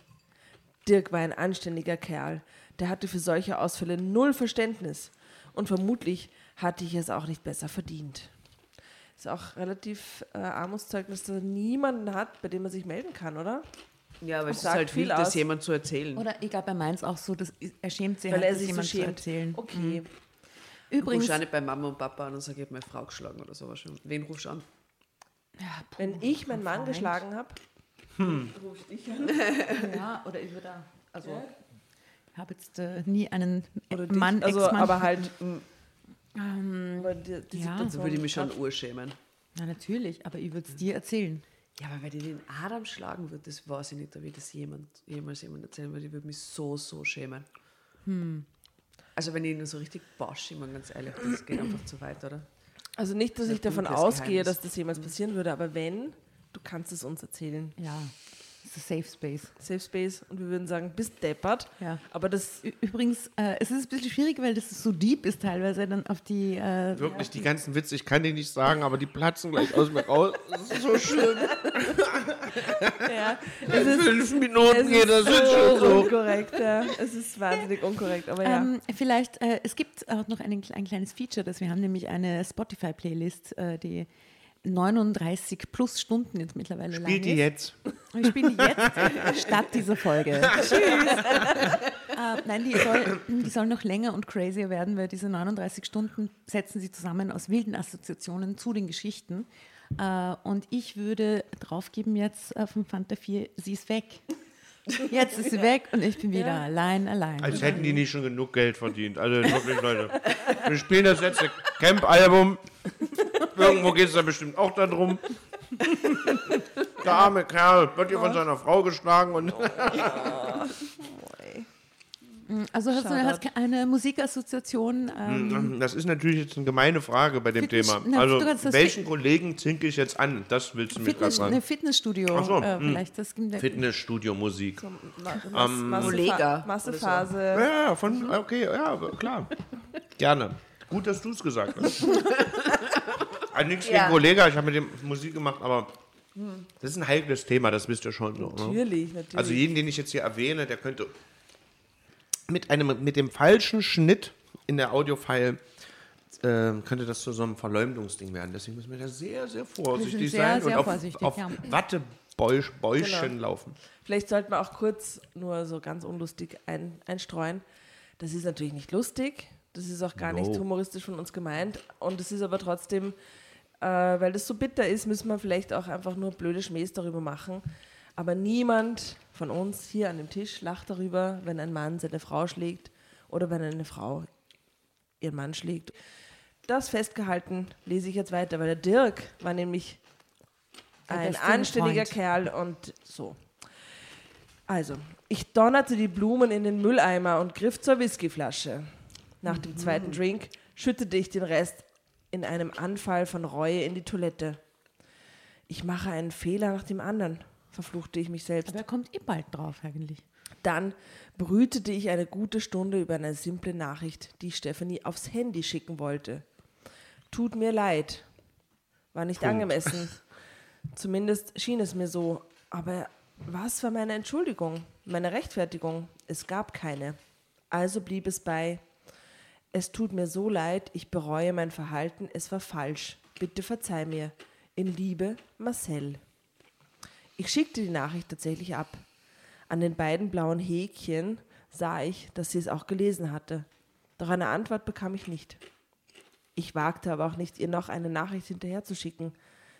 Dirk war ein anständiger Kerl. Der hatte für solche Ausfälle null Verständnis. Und vermutlich hatte ich es auch nicht besser verdient. Ist auch relativ äh, Armutszeugnis, dass er niemanden hat, bei dem er sich melden kann, oder? Ja, aber es ist halt viel das jemand zu erzählen. Oder ich glaube, bei meins auch so, dass er schämt sich Weil halt, er das sich so jemand zu schämt. erzählen. Okay. Übrigens, Rufst du auch nicht bei Mama und Papa an und sag, ich hab meine Frau geschlagen oder sowas schon. Wen rufst du an? Ja, puh, Wenn ich meinen Mann geschlagen habe, [LAUGHS] Ja, oder ich würde, also ich habe jetzt äh, nie einen oder dich, Mann, also, Ex-Mann. aber halt. [LAUGHS] aber die, die ja. Situation würde ich mich schon urschämen. Ja, natürlich, aber ich würde es dir erzählen. Ja, aber wenn ich den Adam schlagen würde, das weiß ich nicht, ob ich das jemand, jemals jemand erzählen würde. Ich würde mich so, so schämen. Also wenn ich ihn so richtig bosch, ich meine ganz ehrlich, das geht einfach zu weit, oder? Also nicht, dass ich davon ausgehe, Geheimnis. dass das jemals passieren würde, aber wenn, du kannst es uns erzählen. Ja. Das ist ein Safe Space. Safe Space und wir würden sagen, bist deppert. Ja. Aber das Ü- Übrigens, äh, es ist ein bisschen schwierig, weil das so deep ist teilweise dann auf die. Äh, Wirklich, die ganzen Witze, ich kann die nicht sagen, aber die platzen gleich aus mir raus. Das ist so schlimm. [LAUGHS] ja, In fünf es Minuten geht das ist jetzt schon so so. unkorrekt. Ja. Es ist wahnsinnig unkorrekt, aber ja. Ähm, vielleicht, äh, es gibt auch noch ein, ein kleines Feature, das wir haben, nämlich eine Spotify-Playlist, äh, die 39 plus Stunden jetzt mittlerweile lang Spielt die ist. jetzt? Wir spielen die jetzt [LAUGHS] statt dieser Folge. [LAUGHS] Tschüss. äh, nein, die soll, die soll noch länger und crazier werden, weil diese 39 Stunden setzen sie zusammen aus wilden Assoziationen zu den Geschichten. Äh, und ich würde draufgeben jetzt äh, von Fanta 4, sie ist weg. [LAUGHS] Jetzt ist sie weg und ich bin wieder allein, allein. Als hätten die nicht schon genug Geld verdient. Also wirklich, Leute. Wir spielen das letzte Camp-Album. Irgendwo geht es da bestimmt auch darum. Der arme Kerl wird hier von seiner Frau geschlagen und [LAUGHS] Also hast du Shoutout. hast eine Musikassoziation. Ähm, das ist natürlich jetzt eine gemeine Frage bei dem Fitness- Thema. na, Also du welchen Kollegen zinke ich jetzt an? Das willst du mich gerade fragen. eine Fitnessstudio Ach so, äh, vielleicht. Das gibt Fitnessstudio-Musik. Ma Mas Kollega Massephase. Ja, ja, von, okay, ja, klar. Gerne. Gut, dass du es gesagt hast. also [LAUGHS] nichts Ja. gegen Kollege, ich habe mit dem Musik gemacht, aber das ist ein heikles Thema, das wisst ihr schon. So, ne? Natürlich, natürlich. Also jeden, den ich jetzt hier erwähne, der könnte mit, einem, mit dem falschen Schnitt in der Audiofile äh, könnte das zu so einem Verleumdungsding werden. Deswegen müssen wir da sehr, sehr vorsichtig sehr, sein sehr und auf, vorsichtig, auf ja. Wattebäuschen Genau. laufen. Vielleicht sollten wir auch kurz nur so ganz unlustig ein, einstreuen. Das ist natürlich nicht lustig. Das ist auch gar No. nicht humoristisch von uns gemeint. Und es ist aber trotzdem, äh, weil das so bitter ist, müssen wir vielleicht auch einfach nur blöde Schmähs darüber machen. Aber niemand von uns hier an dem Tisch lacht darüber, wenn ein Mann seine Frau schlägt oder wenn eine Frau ihren Mann schlägt. Das festgehalten lese ich jetzt weiter, weil der Dirk war nämlich Der ein anständiger Freund. Kerl und so. Also, ich donnerte die Blumen in den Mülleimer und griff zur Whiskyflasche. Nach dem zweiten Drink schüttete ich den Rest in einem Anfall von Reue in die Toilette. Ich mache einen Fehler nach dem anderen, verfluchte ich mich selbst. aber er kommt eh bald drauf eigentlich. Dann brütete ich eine gute Stunde über eine simple Nachricht, die Stephanie aufs Handy schicken wollte. Tut mir leid. War nicht angemessen. [LAUGHS] Zumindest schien es mir so. Aber was war meine Entschuldigung? Meine Rechtfertigung? Es gab keine. Also blieb es bei. Es tut mir so leid, ich bereue mein Verhalten, es war falsch. Bitte verzeih mir. In Liebe, Marcel. Ich schickte die Nachricht tatsächlich ab. An den beiden blauen Häkchen sah ich, dass sie es auch gelesen hatte. Doch eine Antwort bekam ich nicht. Ich wagte aber auch nicht, ihr noch eine Nachricht hinterherzuschicken.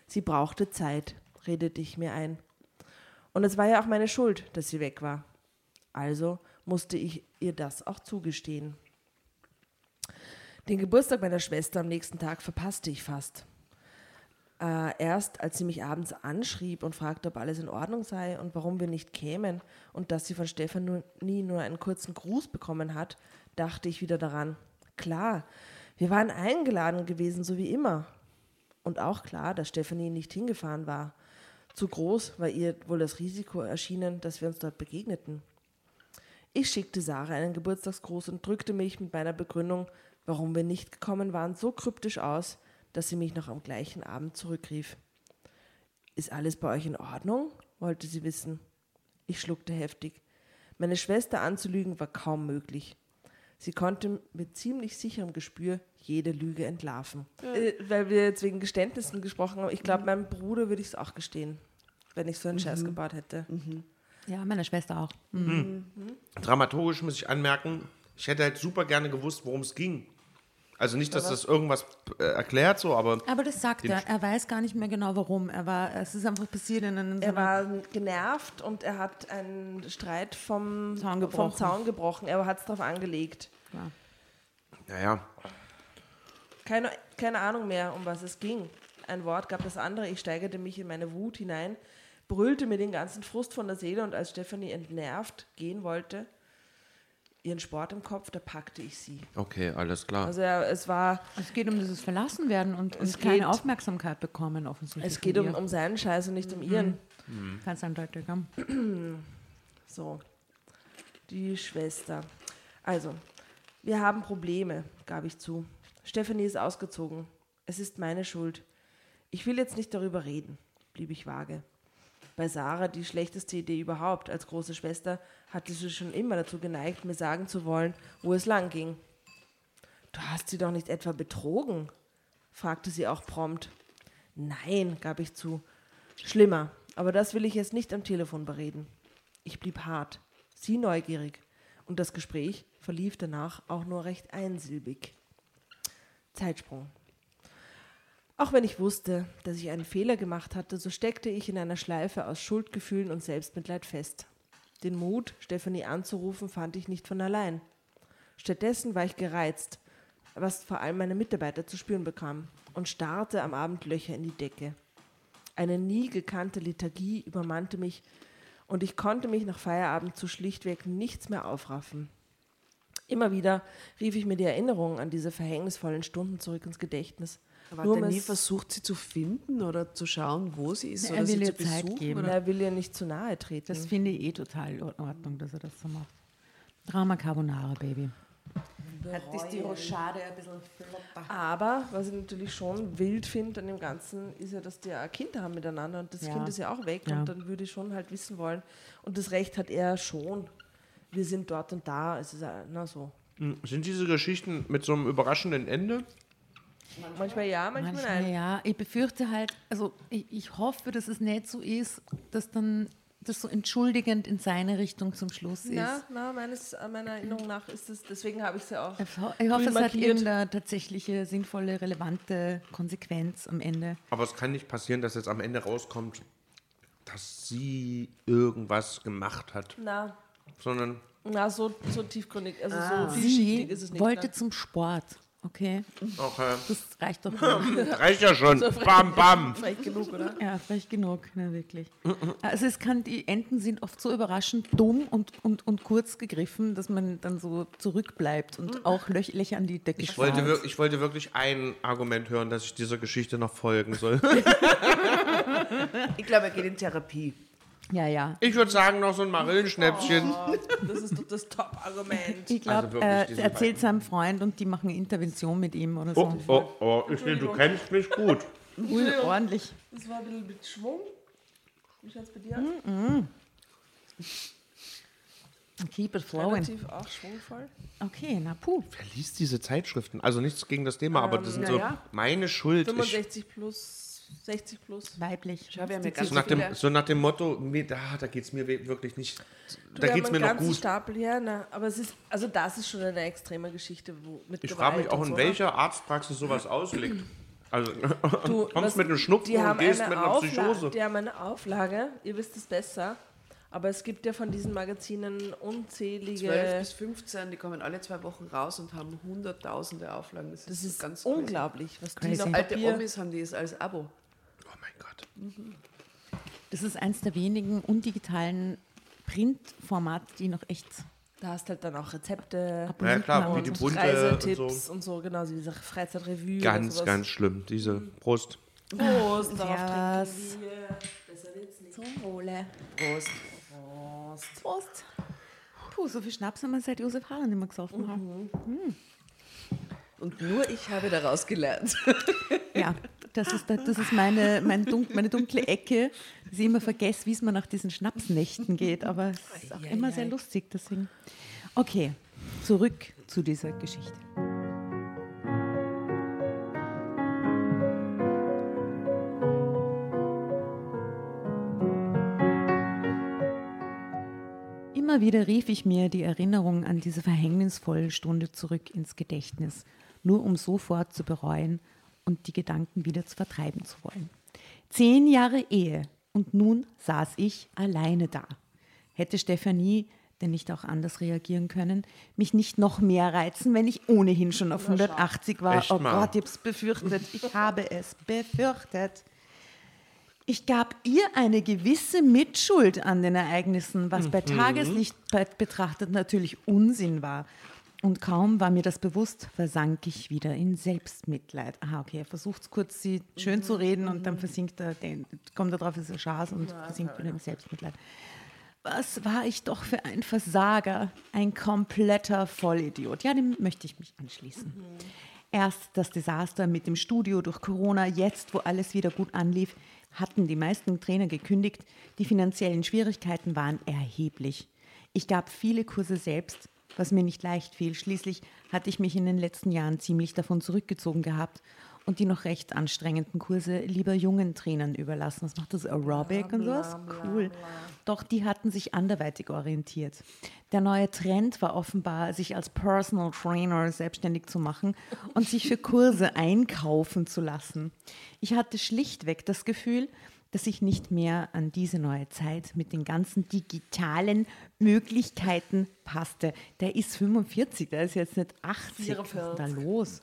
Sie brauchte Zeit, redete ich mir ein. Und es war ja auch meine Schuld, dass sie weg war. Also musste ich ihr das auch zugestehen. Den Geburtstag meiner Schwester am nächsten Tag verpasste ich fast. Äh, erst als sie mich abends anschrieb und fragte, ob alles in Ordnung sei und warum wir nicht kämen und dass sie von Stefanie nur einen kurzen Gruß bekommen hat, dachte ich wieder daran. Klar, wir waren eingeladen gewesen, so wie immer. Und auch klar, dass Stefanie nicht hingefahren war. Zu groß war ihr wohl das Risiko erschienen, dass wir uns dort begegneten. Ich schickte Sarah einen Geburtstagsgruß und drückte mich mit meiner Begründung, warum wir nicht gekommen waren, so kryptisch aus, dass sie mich noch am gleichen Abend zurückrief. Ist alles bei euch in Ordnung? wollte sie wissen. Ich schluckte heftig. Meine Schwester anzulügen war kaum möglich. Sie konnte mit ziemlich sicherem Gespür jede Lüge entlarven. Äh, weil wir jetzt wegen Geständnissen gesprochen haben. Ich glaube, meinem Bruder würde ich es auch gestehen, wenn ich so einen Scheiß gebaut hätte. Ja, meine Schwester auch. Dramaturgisch muss ich anmerken, ich hätte halt super gerne gewusst, worum es ging. Also nicht, dass das irgendwas äh, erklärt, so, aber Aber das sagt er. Er weiß gar nicht mehr genau warum. Er war, es ist einfach passiert in einem. Er war genervt und er hat einen Streit vom Zaun vom gebrochen. Zaun gebrochen. Er hat es darauf angelegt. naja, Keine, keine Ahnung mehr, um was es ging. Ein Wort gab das andere. Ich steigerte mich in meine Wut hinein, brüllte mir den ganzen Frust von der Seele und als Stefanie entnervt gehen wollte, ihren Sport im Kopf, da packte ich sie. Okay, alles klar. Also er, es war, Es geht um dieses Verlassenwerden und, Es und keine Aufmerksamkeit bekommen, offensichtlich. es geht um, um seinen Scheiß und nicht um ihren. Ganz eindeutig. Ja. [CLEARS THROAT] So, die Schwester. Also, wir haben Probleme, gab ich zu. Stephanie ist ausgezogen. Es ist meine Schuld. Ich will jetzt nicht darüber reden, blieb ich vage. Bei Sarah die schlechteste Idee überhaupt. Als große Schwester hatte sie schon immer dazu geneigt, mir sagen zu wollen, wo es lang ging. Du hast sie doch nicht etwa betrogen? fragte sie auch prompt. Nein, gab ich zu. Schlimmer, aber das will ich jetzt nicht am Telefon bereden. Ich blieb hart, sie neugierig, und das Gespräch verlief danach auch nur recht einsilbig. Zeitsprung. Auch wenn ich wusste, dass ich einen Fehler gemacht hatte, so steckte ich in einer Schleife aus Schuldgefühlen und Selbstmitleid fest. Den Mut, Stephanie anzurufen, fand ich nicht von allein. Stattdessen war ich gereizt, was vor allem meine Mitarbeiter zu spüren bekam, und starrte am Abend Löcher in die Decke. Eine nie gekannte Lethargie übermannte mich und ich konnte mich nach Feierabend zu schlichtweg nichts mehr aufraffen. Immer wieder rief ich mir die Erinnerungen an diese verhängnisvollen Stunden zurück ins Gedächtnis. Aber Nur hat er nie versucht, sie zu finden oder zu schauen, wo sie ist? Er oder will sie ihr zu Zeit besuchen? geben. Oder? Er will ihr nicht zu nahe treten. Das finde ich eh total in Ordnung, dass er das so macht. Drama Carbonara, Baby. ist die Rochade ein bisschen flotter. Aber was ich natürlich schon wild finde an dem Ganzen, ist ja, dass die ja Kinder haben miteinander und das Ja. Kind ist ja auch weg Ja. und dann würde ich schon halt wissen wollen. Und das Recht hat er schon. Wir sind dort und da. Es ist ja, na so. Sind diese Geschichten mit so einem überraschenden Ende? Manchmal ja, manchmal, Manchmal nein. ja. Ich befürchte halt, also ich, ich hoffe, dass es nicht so ist, dass dann das so entschuldigend in seine Richtung zum Schluss ist. Na, na, meines, meiner Erinnerung nach ist es, deswegen habe ich es ja auch. Ich ho- ich hoffe, es hat irgendeine tatsächliche, sinnvolle, relevante Konsequenz am Ende. Aber es kann nicht passieren, dass jetzt am Ende rauskommt, dass sie irgendwas gemacht hat, Na, sondern na so, so tiefgründig, also Ah. so Sie vielschichtig ist es nicht. wollte ne? zum Sport, okay? auch, äh, Das reicht doch. [LAUGHS] schon. reicht ja schon. Bam, bam. [LAUGHS] Frech genug, oder? ja, vielleicht genug, ne, wirklich. Also es kann, die Enden sind oft so überraschend dumm und, und, und kurz gegriffen, dass man dann so zurückbleibt und auch Löch, Löcher an die Decke Ich wollte, ich wollte wirklich ein Argument hören, dass ich dieser Geschichte noch folgen soll. [LAUGHS] Ich glaube, er geht in Therapie. Ja, ja. Ich würde sagen, noch so ein Marillenschnäppchen. Das ist doch das Top-Argument. Ich glaube, Also wirklich, äh, er erzählt seinem Freund und die machen eine Intervention mit ihm oder Oh, so. oh, oh, ich sehe, du kennst mich gut. Ui, ordentlich. Das war ein bisschen mit Schwung. Wie schaut es bei dir Hm. Keep it flowing. Relativ auch schwungvoll. Okay, na puh. Wer liest diese Zeitschriften? Also nichts gegen das Thema, aber das sind so ja. meine Schuld. Ich, 65 plus, 60 plus. Weiblich. Wir haben ja Das ganz so, nach dem, so nach dem Motto, mir, da, da geht es mir wirklich nicht, da Wir geht es mir noch gut. Stapel her, na, aber es ist, also das ist schon eine extreme Geschichte, wo mit Ich frage mich auch, in so. welcher Arztpraxis sowas auslegt. Also, [CLEARS THROAT] [LAUGHS] Du, kommst was- mit einem Schnupfen die und haben gehst eine mit einer Aufla- Psychose. Die haben eine Auflage, ihr wisst es besser, aber es gibt ja von diesen Magazinen unzählige. 12 bis 15, die kommen alle zwei Wochen raus und haben hunderttausende Auflagen. Das, das ist ganz unglaublich, was die Crazy. noch Alte. Omis haben die es als Abo. Mein Gott. Das ist eins der wenigen undigitalen Printformate, die noch echt Da hast halt dann auch Rezepte. Ja klar, wie und die so. bunte und Reisetipps so. und so, genau, so diese Freizeitrevue. Ganz, und sowas. ganz schlimm. Diese Brust. Prost, darauf Servus. trinken wir. Besser wird's nicht. Zum Wohle. Prost. Prost. Prost. Puh, so viel Schnaps haben wir seit Josef Hahn nicht mehr gesoffen haben. Und nur ich habe daraus gelernt. Ja, [LAUGHS] das ist, das ist meine, mein dunk, meine dunkle Ecke, dass ich immer vergesse, wie es mir nach diesen Schnapsnächten geht. Aber es ist auch immer sehr lustig, deswegen. Okay, zurück zu dieser Geschichte. Immer wieder rief ich mir die Erinnerung an diese verhängnisvolle Stunde zurück ins Gedächtnis, nur um sofort zu bereuen und die Gedanken wieder zu vertreiben zu wollen. Zehn Jahre Ehe und nun saß ich alleine da. Hätte Stefanie denn nicht auch anders reagieren können, mich nicht noch mehr reizen, wenn ich ohnehin schon auf 180 war. Echt oh. Gott, ich habe es befürchtet. Ich habe es befürchtet. Ich gab ihr eine gewisse Mitschuld an den Ereignissen, was Mhm. bei Tageslicht be- betrachtet natürlich Unsinn war. Und kaum war mir das bewusst, versank ich wieder in Selbstmitleid. Aha, okay, er versucht kurz, sie schön Mhm. zu reden und dann versinkt er, den, kommt er drauf, ist er Schaß und versinkt wieder im Selbstmitleid. Was war ich doch für ein Versager, ein kompletter Vollidiot. Ja, dem möchte ich mich anschließen. Erst das Desaster mit dem Studio durch Corona, jetzt, wo alles wieder gut anlief, hatten die meisten Trainer gekündigt. Die finanziellen Schwierigkeiten waren erheblich. Ich gab viele Kurse selbst, was mir nicht leicht fiel. Schließlich hatte ich mich in den letzten Jahren ziemlich davon zurückgezogen gehabt und die noch recht anstrengenden Kurse lieber jungen Trainern überlassen. Was macht das? Aerobic und sowas? Cool. Doch die hatten sich anderweitig orientiert. Der neue Trend war offenbar, sich als Personal Trainer selbstständig zu machen und sich für Kurse einkaufen zu lassen. Ich hatte schlichtweg das Gefühl, dass ich nicht mehr an diese neue Zeit mit den ganzen digitalen Möglichkeiten passte. Der ist 45, der ist jetzt nicht 80. Was ist da los?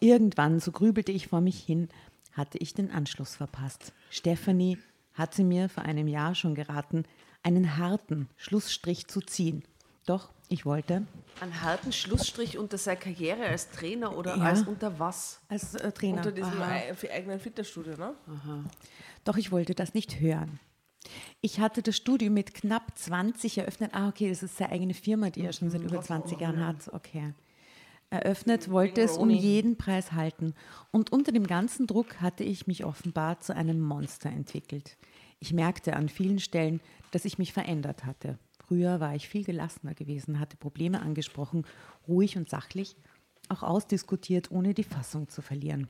Irgendwann, so grübelte ich vor mich hin, hatte ich den Anschluss verpasst. Stephanie hatte mir vor einem Jahr schon geraten, einen harten Schlussstrich zu ziehen. Doch ich wollte Einen harten Schlussstrich unter seiner Karriere als Trainer oder Ja. als unter was? als äh, Trainer. Unter diesem für eigenen Fitnessstudio, ne? Doch ich wollte das nicht hören. Ich hatte das Studio mit knapp 20 eröffnet. Ah, okay, das ist seine eigene Firma, die er schon seit über 20 Jahren hat. Okay. Eröffnet, wollte es um jeden Preis halten. Und unter dem ganzen Druck hatte ich mich offenbar zu einem Monster entwickelt. Ich merkte an vielen Stellen, dass ich mich verändert hatte. Früher war ich viel gelassener gewesen, hatte Probleme angesprochen, ruhig und sachlich, auch ausdiskutiert, ohne die Fassung zu verlieren.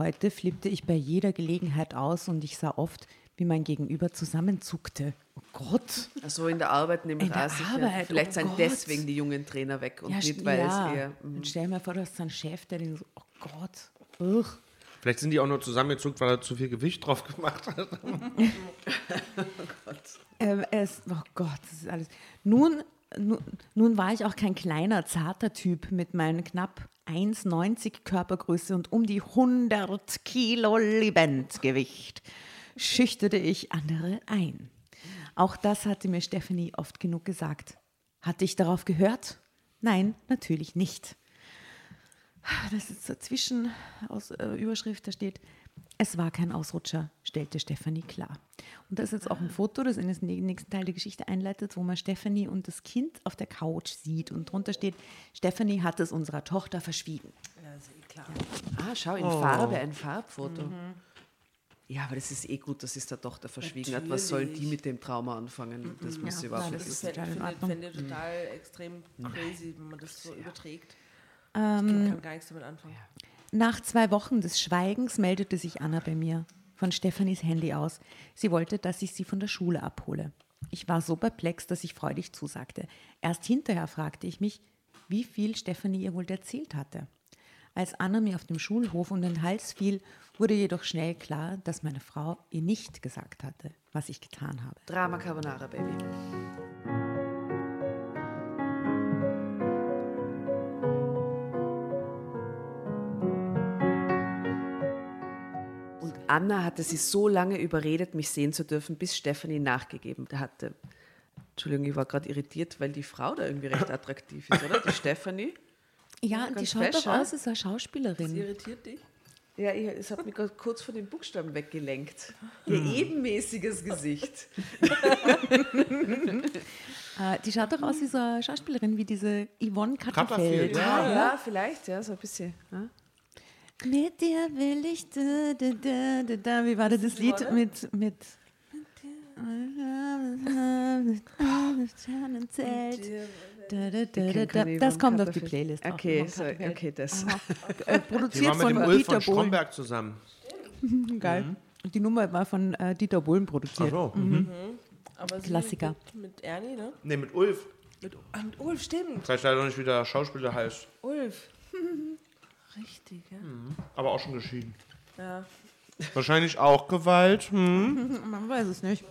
Heute flippte ich bei jeder Gelegenheit aus und ich sah oft, wie mein Gegenüber zusammenzuckte. Oh Gott! Also in der Arbeit nehme ich auch. Arbeit, Vielleicht oh sind Gott. deswegen die jungen Trainer weg und Ja, nicht, weil ja. es eher. Und stell mir vor, du hast einen Chef, der den so, oh Gott, ugh. Vielleicht sind die auch nur zusammengezuckt, weil er zu viel Gewicht drauf gemacht hat. [LAUGHS] Ähm, es, oh Gott, das ist alles. Nun, nun, nun war ich auch kein kleiner, zarter Typ mit meinen knapp 1,90 Körpergröße und um die 100 Kilo Lebendgewicht. Schüchterte ich andere ein. Auch das hatte mir Stephanie oft genug gesagt. Hatte ich darauf gehört? Nein, natürlich nicht. Das ist so zwischen aus äh, Überschrift, da steht, es war kein Ausrutscher, stellte Stefanie klar. Und das ist jetzt auch ein Foto, das in den nächsten Teil der Geschichte einleitet, wo man Stefanie und das Kind auf der Couch sieht. Und drunter steht, Stefanie hat es unserer Tochter verschwiegen. Ja, ist eh klar. Ah, schau, in Oh. Farbe ein Farbfoto. Mhm. Ja, aber das ist eh gut, dass es der Tochter verschwiegen hat. Was soll die Natürlich. mit dem Trauma anfangen? Das muss Ja, sie überhaupt nicht das ist wissen. total in Finde find ich total extrem crazy, wenn man das so überträgt. Ähm, Ich kann gar nichts damit anfangen. Nach zwei Wochen des Schweigens meldete sich Anna bei mir von Stefanis Handy aus. Sie wollte, dass ich sie von der Schule abhole. Ich war so perplex, dass ich freudig zusagte. Erst hinterher fragte ich mich, wie viel Stefanie ihr wohl erzählt hatte. Als Anna mir auf dem Schulhof um den Hals fiel, wurde jedoch schnell klar, dass meine Frau ihr nicht gesagt hatte, was ich getan habe. Drama Carbonara, Baby. Anna hatte sie so lange überredet, mich sehen zu dürfen, bis Stephanie nachgegeben hatte. Entschuldigung, ich war gerade irritiert, weil die Frau da irgendwie recht attraktiv ist, oder? Die Stephanie. Ja, die schaut fesch, doch ja? aus als eine Das Schauspielerin. irritiert dich? Ja, ich, es hat mich gerade kurz von den Buchstaben weggelenkt. Ihr ebenmäßiges Gesicht. [LAUGHS] Äh, die schaut doch aus wie so eine Schauspielerin, wie diese Yvonne Katterfeld, Katterfeld. ja. Ja, vielleicht, ja, so ein bisschen. Ja. Mit dir will ich da, da, da, da, da. Wie war das, das Lied mit mit da. Das kommt auf die Playlist. Okay, Yvonne so, Katterfeld. okay, das. [LAUGHS] Äh, Produziert war mit von dem Ulf Dieter von Bohlen. Stromberg zusammen. Geil. Und die Nummer war von äh, Dieter Bohlen produziert. Ach so. Mhm. Aber sie Klassiker. Mit, mit Ernie, ne? Nee, mit Ulf. Mit, ah, mit Ulf, stimmt. Ich weiß leider nicht, wie der Schauspieler heißt. Ulf. [LAUGHS] Richtig, ja. Aber auch schon geschieden. Ja. Wahrscheinlich auch Gewalt. Hm. [LAUGHS] Man weiß es nicht.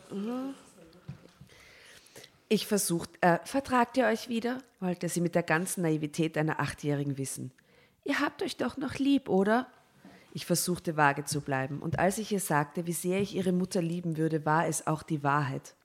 Ich versucht, äh, vertragt ihr euch wieder? wollte sie mit der ganzen Naivität einer Achtjährigen wissen. Ihr habt euch doch noch lieb, oder? Ich versuchte vage zu bleiben, und als ich ihr sagte, wie sehr ich ihre Mutter lieben würde, war es auch die Wahrheit.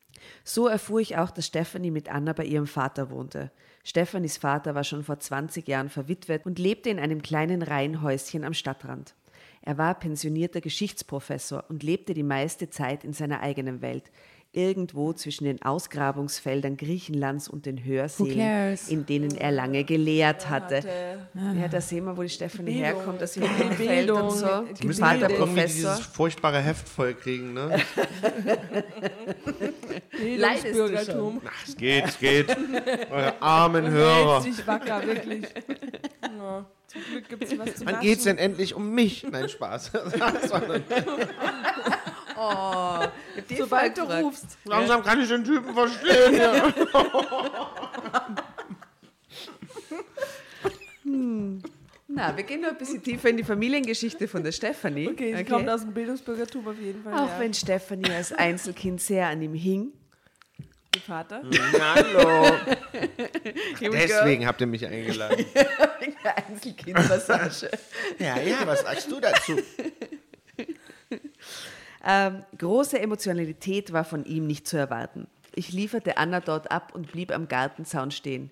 So erfuhr ich auch, dass Stephanie mit Anna bei ihrem Vater wohnte. Stephanies Vater war schon vor 20 Jahren verwitwet und lebte in einem kleinen Reihenhäuschen am Stadtrand. Er war pensionierter Geschichtsprofessor und lebte die meiste Zeit in seiner eigenen Welt, irgendwo zwischen den Ausgrabungsfeldern Griechenlands und den Hörseen, cares? in denen er lange gelehrt hatte. hatte Ja, da sehen wir, wo die Stephanie Bildung. herkommt, dass sie. Feld und so. Die müssen halt Professor. dieses furchtbare Heft vollkriegen, ne? [LAUGHS] Bildungsbürgertum. Ach, es geht, es geht. [LAUGHS] Eure armen Hörer. Sich wacker, wirklich. Ja, zum Glück gibt es was zu Wann geht's denn endlich um mich? Nein, Spaß. [LAUGHS] Die Sobald du rufst. Langsam kann ich den Typen verstehen. Ja. [LAUGHS] Na, wir gehen noch ein bisschen tiefer in die Familiengeschichte von der Stephanie. Okay, sie kommt aus dem Bildungsbürgertum auf jeden Fall. Auch ja. wenn Stephanie als Einzelkind sehr an ihm hing. Ihr Vater. Hallo. Here we go. Deswegen habt ihr mich eingeladen. [LAUGHS] Einzelkind-Passage. [LAUGHS] Ja, ja, was sagst du dazu? ähm, große Emotionalität war von ihm nicht zu erwarten. Ich lieferte Anna dort ab und blieb am Gartenzaun stehen.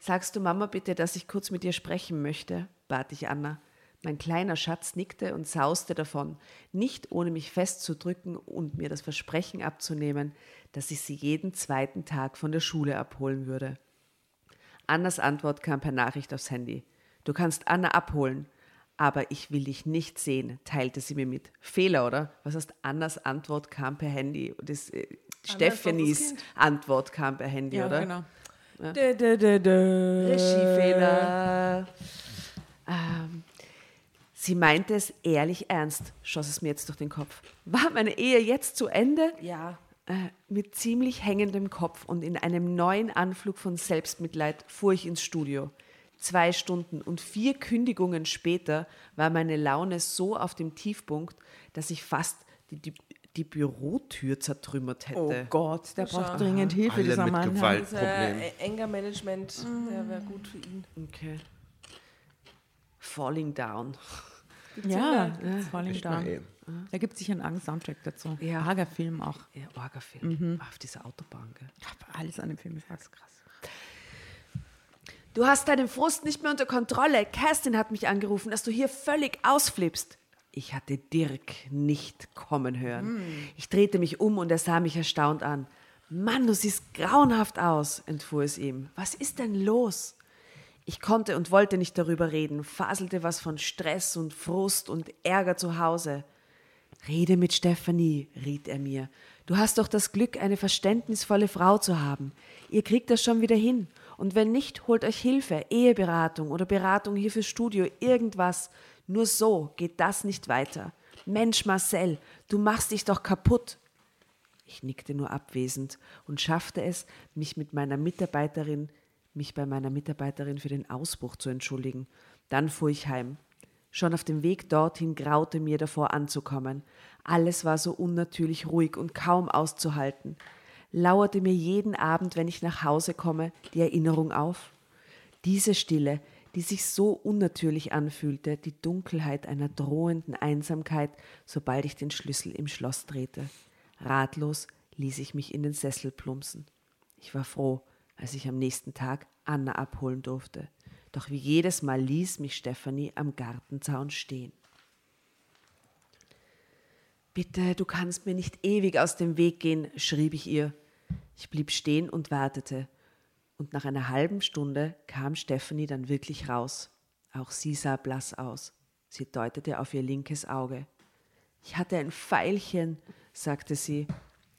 Sagst du Mama bitte, dass ich kurz mit dir sprechen möchte? bat ich Anna. Mein kleiner Schatz nickte und sauste davon, nicht ohne mich festzudrücken und mir das Versprechen abzunehmen, dass ich sie jeden zweiten Tag von der Schule abholen würde. Annas Antwort kam per Nachricht aufs Handy. Du kannst Anna abholen, aber ich will dich nicht sehen, teilte sie mir mit. Fehler, oder? Was heißt, Annas Antwort kam per Handy? Das, äh, Stephanies. Antwort kam per Handy, Ja, oder? genau. Dö, dö. Regiefehler. Ähm, sie meinte es ehrlich ernst, schoss es mir jetzt durch den Kopf. War meine Ehe jetzt zu Ende? Ja. Äh, mit ziemlich hängendem Kopf und in einem neuen Anflug von Selbstmitleid fuhr ich ins Studio. Zwei Stunden und vier Kündigungen später war meine Laune so auf dem Tiefpunkt, dass ich fast die, die, die Bürotür zertrümmert Oh hätte. Gott, der braucht dringend Hilfe, Alle dieser mit Mann. Gewalt. Dieser Problem. äh, Anger-Management, der wäre gut für ihn. Okay. Falling down. Ja, ja. Falling Echt mal, Down. ey. Da gibt es sicher einen eigenen Soundtrack dazu. Ja. Arger Film auch. Ja, Orgafilm. Auf dieser Autobahn, gell? Alles an dem Film ist krass. Du hast deinen Frust nicht mehr unter Kontrolle. Kerstin hat mich angerufen, dass du hier völlig ausflippst. Ich hatte Dirk nicht kommen hören. Ich drehte mich um und er sah mich erstaunt an. Mann, du siehst grauenhaft aus, entfuhr es ihm. Was ist denn los? Ich konnte und wollte nicht darüber reden, faselte was von Stress und Frust und Ärger zu Hause. Rede mit Stefanie, riet er mir. Du hast doch das Glück, eine verständnisvolle Frau zu haben. Ihr kriegt das schon wieder hin. Und wenn nicht, holt euch Hilfe, Eheberatung oder Beratung hier fürs Studio, irgendwas. Nur so geht das nicht weiter. Mensch, Marcel, du machst dich doch kaputt. Ich nickte nur abwesend und schaffte es, mich mit meiner Mitarbeiterin, mich bei meiner Mitarbeiterin für den Ausbruch zu entschuldigen. Dann fuhr ich heim. Schon auf dem Weg dorthin graute mir davor anzukommen. Alles war so unnatürlich ruhig und kaum auszuhalten. Lauerte mir jeden Abend, wenn ich nach Hause komme, die Erinnerung auf. Diese Stille, die sich so unnatürlich anfühlte, die Dunkelheit einer drohenden Einsamkeit, sobald ich den Schlüssel im Schloss drehte. Ratlos ließ ich mich in den Sessel plumpsen. Ich war froh, als ich am nächsten Tag Anna abholen durfte. Doch wie jedes Mal ließ mich Stefanie am Gartenzaun stehen. Bitte, du kannst mir nicht ewig aus dem Weg gehen, schrieb ich ihr. Ich blieb stehen und wartete. Und nach einer halben Stunde kam Stefanie dann wirklich raus. Auch sie sah blass aus. Sie deutete auf ihr linkes Auge. Ich hatte ein Pfeilchen, sagte sie.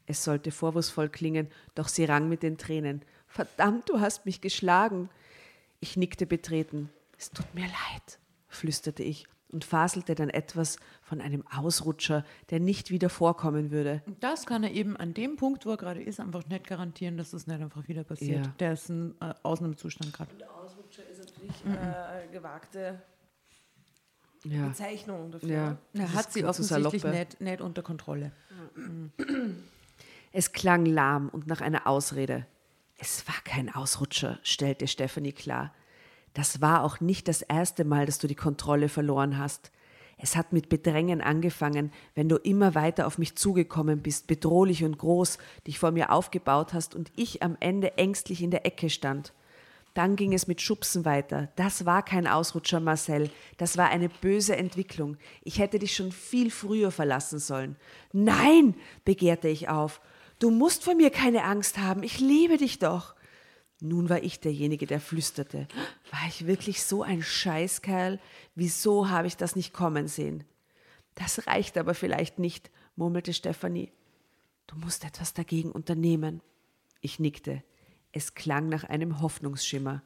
Es sollte vorwurfsvoll klingen, doch sie rang mit den Tränen. Verdammt, du hast mich geschlagen. Ich nickte betreten. Es tut mir leid, flüsterte ich und faselte dann etwas von einem Ausrutscher, der nicht wieder vorkommen würde. Und das kann er eben an dem Punkt, wo er gerade ist, einfach nicht garantieren, dass das nicht einfach wieder passiert. Ja. Der ist ein äh, Ausnahmezustand gerade. Der Ausrutscher ist natürlich äh, gewagte Ja. Bezeichnung dafür. Ja. Er hat sie offensichtlich nicht, nicht unter Kontrolle. Es klang lahm und nach einer Ausrede. Es war kein Ausrutscher, stellte Stephanie klar. Das war auch nicht das erste Mal, dass du die Kontrolle verloren hast. Es hat mit Bedrängen angefangen, wenn du immer weiter auf mich zugekommen bist, bedrohlich und groß, dich vor mir aufgebaut hast und ich am Ende ängstlich in der Ecke stand. Dann ging es mit Schubsen weiter. Das war kein Ausrutscher, Marcel. Das war eine böse Entwicklung. Ich hätte dich schon viel früher verlassen sollen. Nein, begehrte ich auf. Du musst vor mir keine Angst haben. Ich liebe dich doch. Nun war ich derjenige, der flüsterte. War ich wirklich so ein Scheißkerl? Wieso habe ich das nicht kommen sehen? Das reicht aber vielleicht nicht, murmelte Stefanie. Du musst etwas dagegen unternehmen. Ich nickte. Es klang nach einem Hoffnungsschimmer.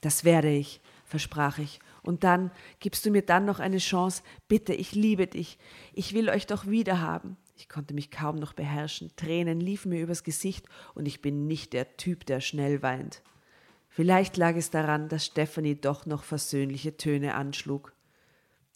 Das werde ich, versprach ich. Und dann gibst du mir dann noch eine Chance. Bitte, ich liebe dich. Ich will euch doch wiederhaben. Ich konnte mich kaum noch beherrschen. Tränen liefen mir übers Gesicht und ich bin nicht der Typ, der schnell weint. Vielleicht lag es daran, dass Stephanie doch noch versöhnliche Töne anschlug.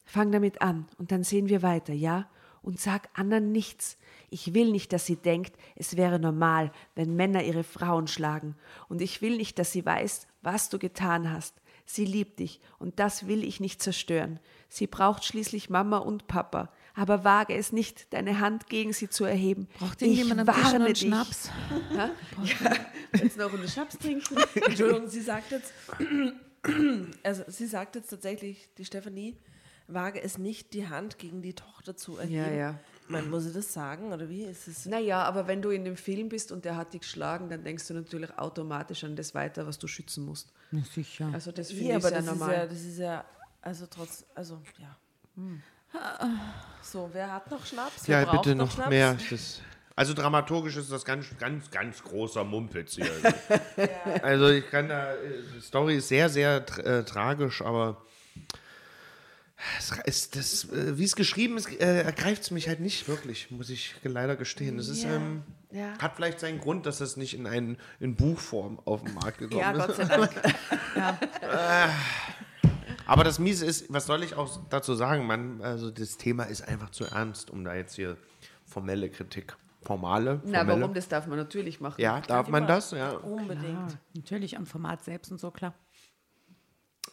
Fang damit an und dann sehen wir weiter, ja? Und sag anderen nichts. Ich will nicht, dass sie denkt, es wäre normal, wenn Männer ihre Frauen schlagen. Und ich will nicht, dass sie weiß, was du getan hast. Sie liebt dich und das will ich nicht zerstören. Sie braucht schließlich Mama und Papa. Aber wage es nicht, deine Hand gegen sie zu erheben. Braucht ich Tisch warne einen dich. Schnaps? Ja? Du noch einen Schnaps trinken? [LAUGHS] Entschuldigung, sie sagt jetzt, [CLEARS THROAT] also sie sagt jetzt tatsächlich, die Stefanie, wage es nicht, die Hand gegen die Tochter zu erheben. Ja, ja. Man muss das sagen, oder wie? Ist es Naja, aber wenn du in dem Film bist und der hat dich geschlagen, dann denkst du natürlich automatisch an das weiter, was du schützen musst. Na sicher. Also das finde ja, ich aber sehr das ist normal. ja, das ist ja, also trotz, also ja. Hm. So, wer hat noch Schnaps? Wer Ja, braucht bitte noch Schnaps? mehr. Das, also dramaturgisch ist das ganz, ganz, ganz großer Mumpitz hier. [LAUGHS] Also ich kann da, die Story ist sehr, sehr tra äh, tragisch, aber es ist das, äh, wie es geschrieben ist, äh, ergreift es mich halt nicht wirklich, muss ich leider gestehen. Es ist, Ja, ähm, ja. hat vielleicht seinen Grund, dass es nicht in, ein, in Buchform auf den Markt gekommen Ja, ist. Gott sei Dank. [LAUGHS] Aber das Miese ist, was soll ich auch dazu sagen, man, also das Thema ist einfach zu ernst, um da jetzt hier formelle Kritik, formale, Na, formelle. warum? Das darf man natürlich machen. Ja, darf man das? Ja. Unbedingt. Ja, natürlich am Format selbst und so, klar.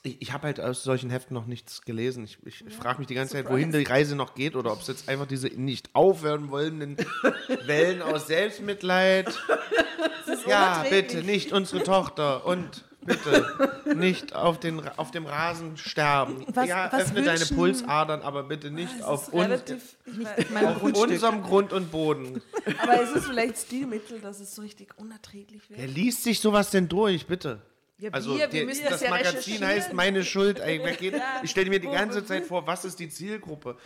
Ich, ich habe halt aus solchen Heften noch nichts gelesen. Ich, ich, ich frage mich die ganze Zeit, wohin die Reise noch geht oder ob es jetzt einfach diese nicht aufhören wollenden [LAUGHS] Wellen aus Selbstmitleid. Ja, bitte, nicht unsere Tochter und bitte nicht auf, den, auf dem Rasen sterben. Was- ja, was öffne deine Pulsadern, aber bitte nicht auf, uns, mein auf unserem Grund und Boden. aber ist es vielleicht Stilmittel, dass es so richtig unerträglich wird? Wer liest sich sowas denn durch, bitte? Ja, Also wir, wir müssen das das ja Magazin heißt Meine Schuld. [LAUGHS] Ich stelle mir die ganze Zeit vor, was ist die Zielgruppe?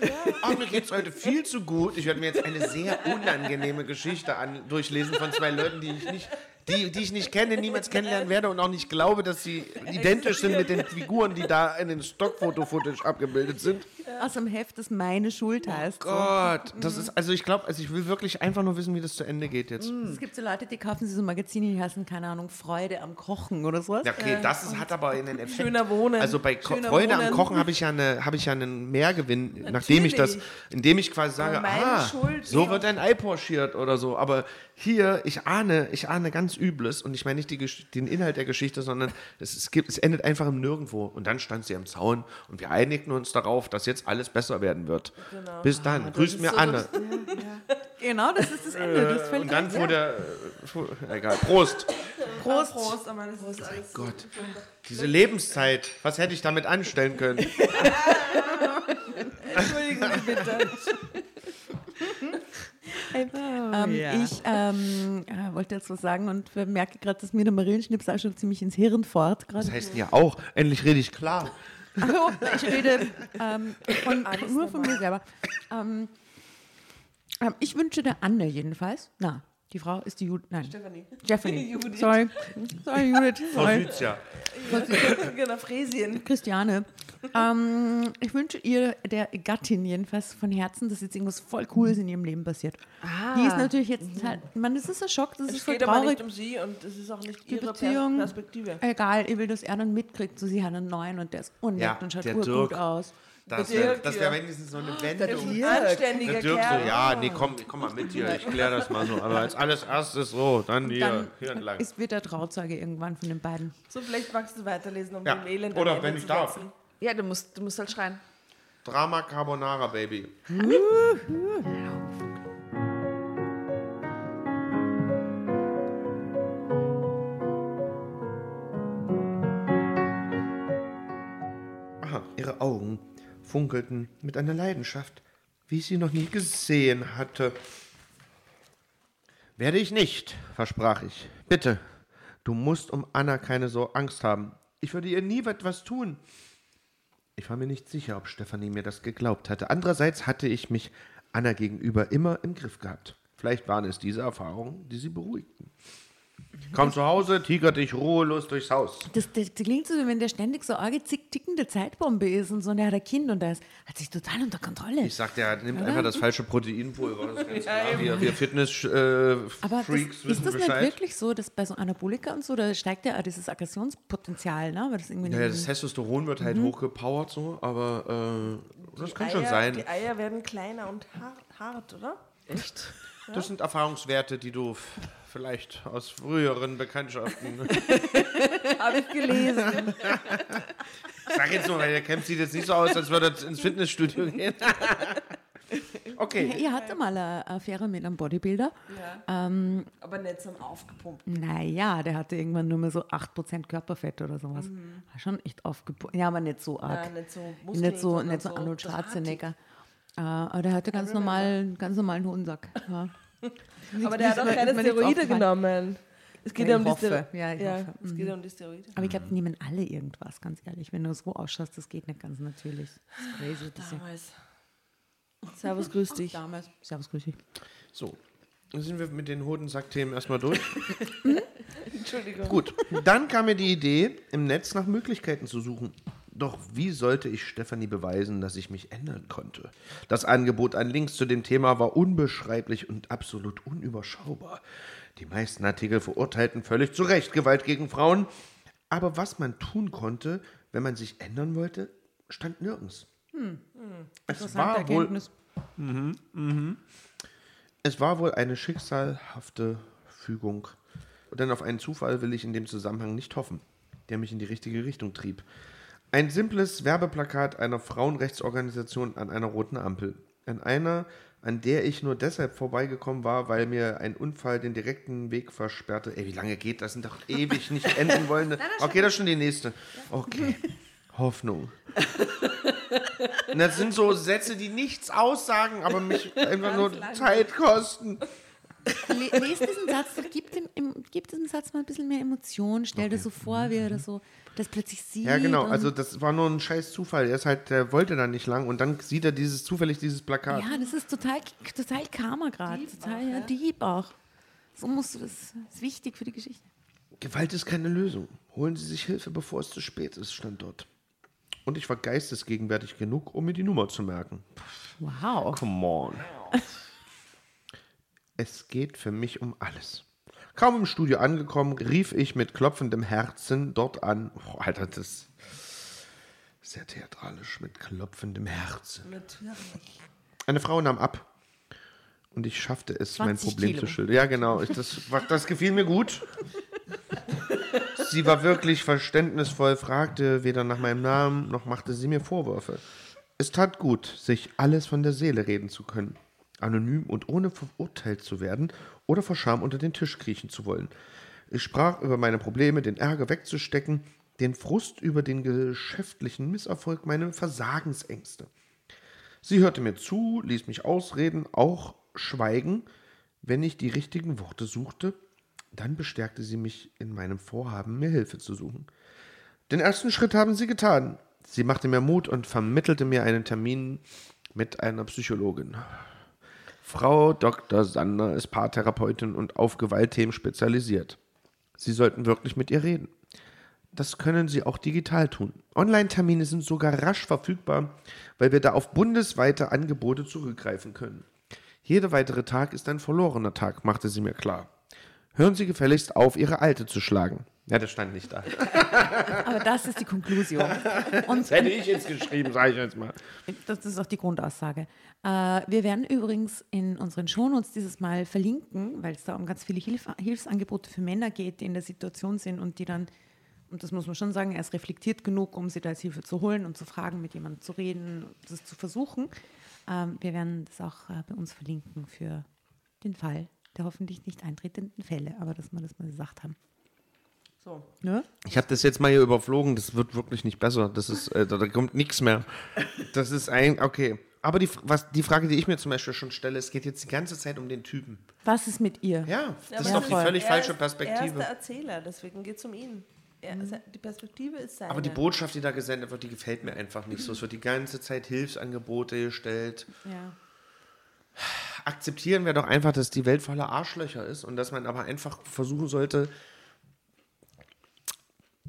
Ach, mir geht es heute viel zu gut. Ich werde mir jetzt eine sehr unangenehme Geschichte an, durchlesen von zwei Leuten, die ich nicht, die, die ich nicht kenne, niemals kennenlernen werde und auch nicht glaube, dass sie identisch sind mit den Figuren, die da in den Stockfoto-Footage abgebildet sind. Aus dem Heft, das meine Schuld heißt. so. Gott, das ist, also ich glaube, also ich will wirklich einfach nur wissen, wie das zu Ende geht jetzt. Es gibt so Leute, die kaufen sich so Magazine, die heißen, keine Ahnung, Freude am Kochen oder sowas. Ja, okay, das ist, hat aber einen Effekt. Schöner Wohnen. Also bei Ko Schöner Freude am Wohnen. Kochen habe ich ja eine, habe ich ja einen Mehrgewinn, nachdem ich das, Natürlich. indem ich quasi sage, ah, Schuld, so wird ein Ei porschiert oder so. Aber hier, ich ahne, ich ahne ganz Übles und ich meine nicht die, den Inhalt der Geschichte, sondern es, es, gibt, es endet einfach im Nirgendwo. Und dann stand sie am Zaun und wir einigten uns darauf, dass jetzt alles besser werden wird. Genau. Bis dann, grüßt mir Anne. [LAUGHS] Genau, das ist das Ende. Das ist völlig Und dann fuhr der, äh, fuhr, egal, Prost. Prost. Prost, das ist alles Gott, diese Lebenszeit, was hätte ich damit anstellen können? [LAUGHS] Entschuldigen Sie bitte. [LAUGHS] Ähm, ja. Ich ähm, äh, wollte jetzt was sagen und merke gerade, dass mir der Marienschnips auch schon ziemlich ins Hirn. Das Gerade. heißt ja auch, endlich rede ich klar. Also, [LAUGHS] ich rede ähm, von, nur von mir selber. Ähm, ähm, ich wünsche der Anne jedenfalls. Na, die Frau ist die Judith. Nein, Stefanie. Stephanie. [LAUGHS] Judith. Sorry. Sorry, Judith. Sorry. Lucia. genau, Fräsien. Christiane. Ähm, ich wünsche ihr, der Gattin jedenfalls von Herzen, dass jetzt irgendwas voll Cooles in ihrem Leben passiert. Die ist natürlich jetzt halt, man, das ist ein Schock, das ist Es voll geht aber traurig. nicht um sie und es ist auch nicht Die ihre Beziehung, Per- Perspektive. egal, ich will, dass er dann mitkriegt, so sie hat einen neuen und der ist unnett Ja, und schaut der urgut Dirk. aus. Das wäre das wär ja. wenigstens so eine Wendung. Anständiger Der Dirk Kerl. so, ja, nee, komm, komm mal mit hier, ich kläre das mal so. Aber als alles erstes so, dann hier, Dann hier entlang. ist, wird er Trauzeuge irgendwann von den beiden. So, vielleicht magst du weiterlesen, um Ja, dem Elend oder ein wenn ich zu darf. setzen. Ja, du musst, du musst halt schreien. Drama Carbonara, Baby. Aha, ihre Augen funkelten mit einer Leidenschaft, wie ich sie noch nie gesehen hatte. Werde ich nicht, versprach ich. Bitte, du musst um Anna keine so Angst haben. Ich würde ihr nie etwas tun. Ich war mir nicht sicher, ob Stefanie mir das geglaubt hatte. Andererseits hatte ich mich Anna gegenüber immer im Griff gehabt. Vielleicht waren es diese Erfahrungen, die sie beruhigten. Komm zu Hause, tigerte ich ruhelos durchs Haus. Das, das, das klingt so, wie wenn der ständig so arge zick- tickende Zeitbombe ist und so, und er hat ein Kind und er ist, hat sich total unter Kontrolle. Ich sagte, er nimmt einfach das falsche Proteinpulver. Das ist ganz klar. Wir, wir Fitness-Freaks wissen ist das nicht Bescheid. wirklich so, dass bei so Anabolika und so, da steigt ja auch dieses Aggressionspotenzial, ne? Weil das irgendwie Ja, ja, nicht- das Testosteron wird halt hochgepowert so, aber äh, das kann Eier, schon sein. Die Eier werden kleiner und hart, hart oder? Echt? Das sind Erfahrungswerte, die du vielleicht aus früheren Bekanntschaften. [LAUGHS] Habe ich gelesen. Sag jetzt nur, weil der Camp sieht jetzt nicht so aus, als würde er ins Fitnessstudio gehen. okay. Ihr hatte mal eine Affäre mit einem Bodybuilder. Ähm, Aber nicht so aufgepumpt. Naja, der hatte irgendwann nur mehr so 8% Körperfett oder sowas. War schon echt aufgepumpt. Ja, aber nicht so arg. Nein, nicht so Muskeln, nicht so, nicht so so Arnold drahtig. Äh, aber der hatte ganz normal, ganz normalen Hodensack. Ja. [LAUGHS] Aber der hat auch keine Steroide genommen. Es geht Ja, ja um die. Steroide. Ja, ich hoffe. es geht ja um die Steroide. Aber ich glaube, die nehmen alle irgendwas, ganz ehrlich. Wenn du so ausschaust, das geht nicht ganz natürlich. Das ist crazy. bisschen. Damals. Servus, grüß dich. Damals. Servus, grüß dich. So, dann sind wir mit den Hodensack-Themen erstmal durch. [LAUGHS] [LAUGHS] Entschuldigung. Gut, dann kam mir die Idee, im Netz nach Möglichkeiten zu suchen. Doch wie sollte ich Stefanie beweisen, dass ich mich ändern konnte? Das Angebot an Links zu dem Thema war unbeschreiblich und absolut unüberschaubar. Die meisten Artikel verurteilten völlig zu Recht Gewalt gegen Frauen. Aber was man tun konnte, wenn man sich ändern wollte, stand nirgends. Es Interessante war wohl Erkenntnis. es war wohl eine schicksalhafte Fügung. Denn auf einen Zufall will ich in dem Zusammenhang nicht hoffen, der mich in die richtige Richtung trieb. Ein simples Werbeplakat einer Frauenrechtsorganisation an einer roten Ampel. An einer, an der ich nur deshalb vorbeigekommen war, weil mir ein Unfall den direkten Weg versperrte. Ey, wie lange geht das? Sind doch ewig nicht [LAUGHS] enden wollende. Okay, das ist schon die nächste. Okay. Hoffnung. Und [LAUGHS] das sind so Sätze, die nichts aussagen, aber mich einfach nur Zeit kosten. Le- Lest diesen Satz, gib, dem, im, gib diesem Satz mal ein bisschen mehr Emotion. Stell dir so vor, wie er das so das plötzlich sieht. Ja, genau. Also das war nur ein scheiß Zufall. Er ist halt, der wollte da nicht lang und dann sieht er dieses zufällig dieses Plakat. Ja, das ist total, total Karma gerade. Total, ja, Dieb auch. So musst du das. Das ist wichtig für die Geschichte. Gewalt ist keine Lösung. Holen Sie sich Hilfe, bevor es zu spät ist, stand dort. Und ich war geistesgegenwärtig genug, um mir die Nummer zu merken. Wow. Come on. [LAUGHS] Es geht für mich um alles. Kaum im Studio angekommen, rief ich mit klopfendem Herzen dort an. Oh, Alter, das ist sehr theatralisch mit klopfendem Herzen. Natürlich. Eine Frau nahm ab. Und ich schaffte es, mein 20 Problem Kilo. zu schildern. Ja, genau. Ich, das, das gefiel mir gut. Sie war wirklich verständnisvoll, fragte weder nach meinem Namen, noch machte sie mir Vorwürfe. Es tat gut, sich alles von der Seele reden zu können. Anonym und ohne verurteilt zu werden oder vor Scham unter den Tisch kriechen zu wollen. Ich sprach über meine Probleme, den Ärger wegzustecken, den Frust über den geschäftlichen Misserfolg, meine Versagensängste. Sie hörte mir zu, ließ mich ausreden, auch schweigen, wenn ich die richtigen Worte suchte. Dann bestärkte sie mich in meinem Vorhaben, mir Hilfe zu suchen. Den ersten Schritt haben sie getan. Sie machte mir Mut und vermittelte mir einen Termin mit einer Psychologin. Frau Dr. Sander ist Paartherapeutin und auf Gewaltthemen spezialisiert. Sie sollten wirklich mit ihr reden. Das können Sie auch digital tun. Online-Termine sind sogar rasch verfügbar, weil wir da auf bundesweite Angebote zurückgreifen können. Jeder weitere Tag ist ein verlorener Tag, machte sie mir klar. Hören Sie gefälligst auf, Ihre Alte zu schlagen. Ja, das stand nicht da. Aber das ist die Konklusion. Und Hätte ich jetzt geschrieben, sage ich jetzt mal. das ist auch die Grundaussage. Äh, wir werden übrigens in unseren Shownotes dieses Mal verlinken, weil es da um ganz viele Hilf Hilfsangebote für Männer geht, die in der Situation sind und die dann und das muss man schon sagen, er ist reflektiert genug, um sich da als Hilfe zu holen und zu fragen, mit jemandem zu reden, das zu versuchen. Ähm, wir werden das auch äh, bei uns verlinken für den Fall der hoffentlich nicht eintretenden Fälle, aber dass wir das mal gesagt haben. So. Ne? Ich habe das jetzt mal hier überflogen, das wird wirklich nicht besser. Das ist, äh, da, kommt nichts mehr. Das ist ein, okay. Aber die, was, die Frage, die ich mir zum Beispiel schon stelle, es geht jetzt die ganze Zeit um den Typen. Was ist mit ihr? Ja, das Ja, ist doch die voll. völlig Er falsche ist- Er ist Perspektive. der Erzähler, deswegen geht es um ihn. Er, Die Perspektive ist seine. Aber die Botschaft, die da gesendet wird, die gefällt mir einfach nicht so. Es wird die ganze Zeit Hilfsangebote gestellt. Ja. Akzeptieren wir doch einfach, dass die Welt voller Arschlöcher ist und dass man aber einfach versuchen sollte,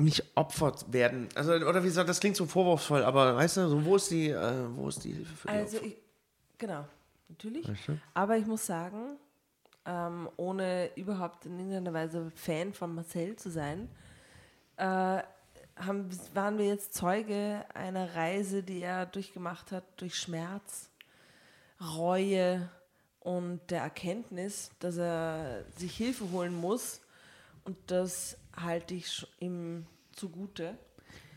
nicht Opfer werden. Also, oder wie gesagt, das klingt so vorwurfsvoll, aber weißt du, so, wo ist die, äh, wo ist die Hilfe für die Also, ich, genau, natürlich. Weißt du? Aber ich muss sagen, ähm, ohne überhaupt in irgendeiner Weise Fan von Marcel zu sein, äh, haben, waren wir jetzt Zeuge einer Reise, die er durchgemacht hat, durch Schmerz, Reue und der Erkenntnis, dass er sich Hilfe holen muss. Und das halte ich ihm zugute.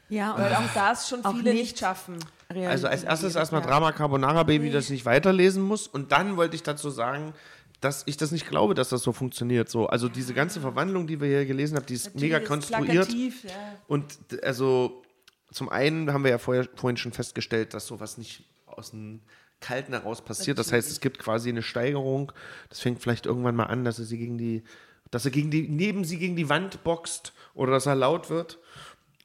Ja, und Weil auch das schon auch viele nicht nicht schaffen. Also als erstes erstmal ja. Drama Carbonara Baby, das ich weiterlesen muss. Und dann wollte ich dazu sagen, dass ich das nicht glaube, dass das so funktioniert. So, also diese ganze Verwandlung, die wir hier gelesen haben, die ist mega Natürlich ist konstruiert. plakativ, ja. Und also zum einen haben wir ja vorher, vorhin schon festgestellt, dass sowas nicht aus dem Kalten heraus passiert. Das heißt, es gibt quasi eine Steigerung. Das fängt vielleicht irgendwann mal an, dass er sie gegen die, dass er gegen die, neben sie gegen die Wand boxt oder dass er laut wird.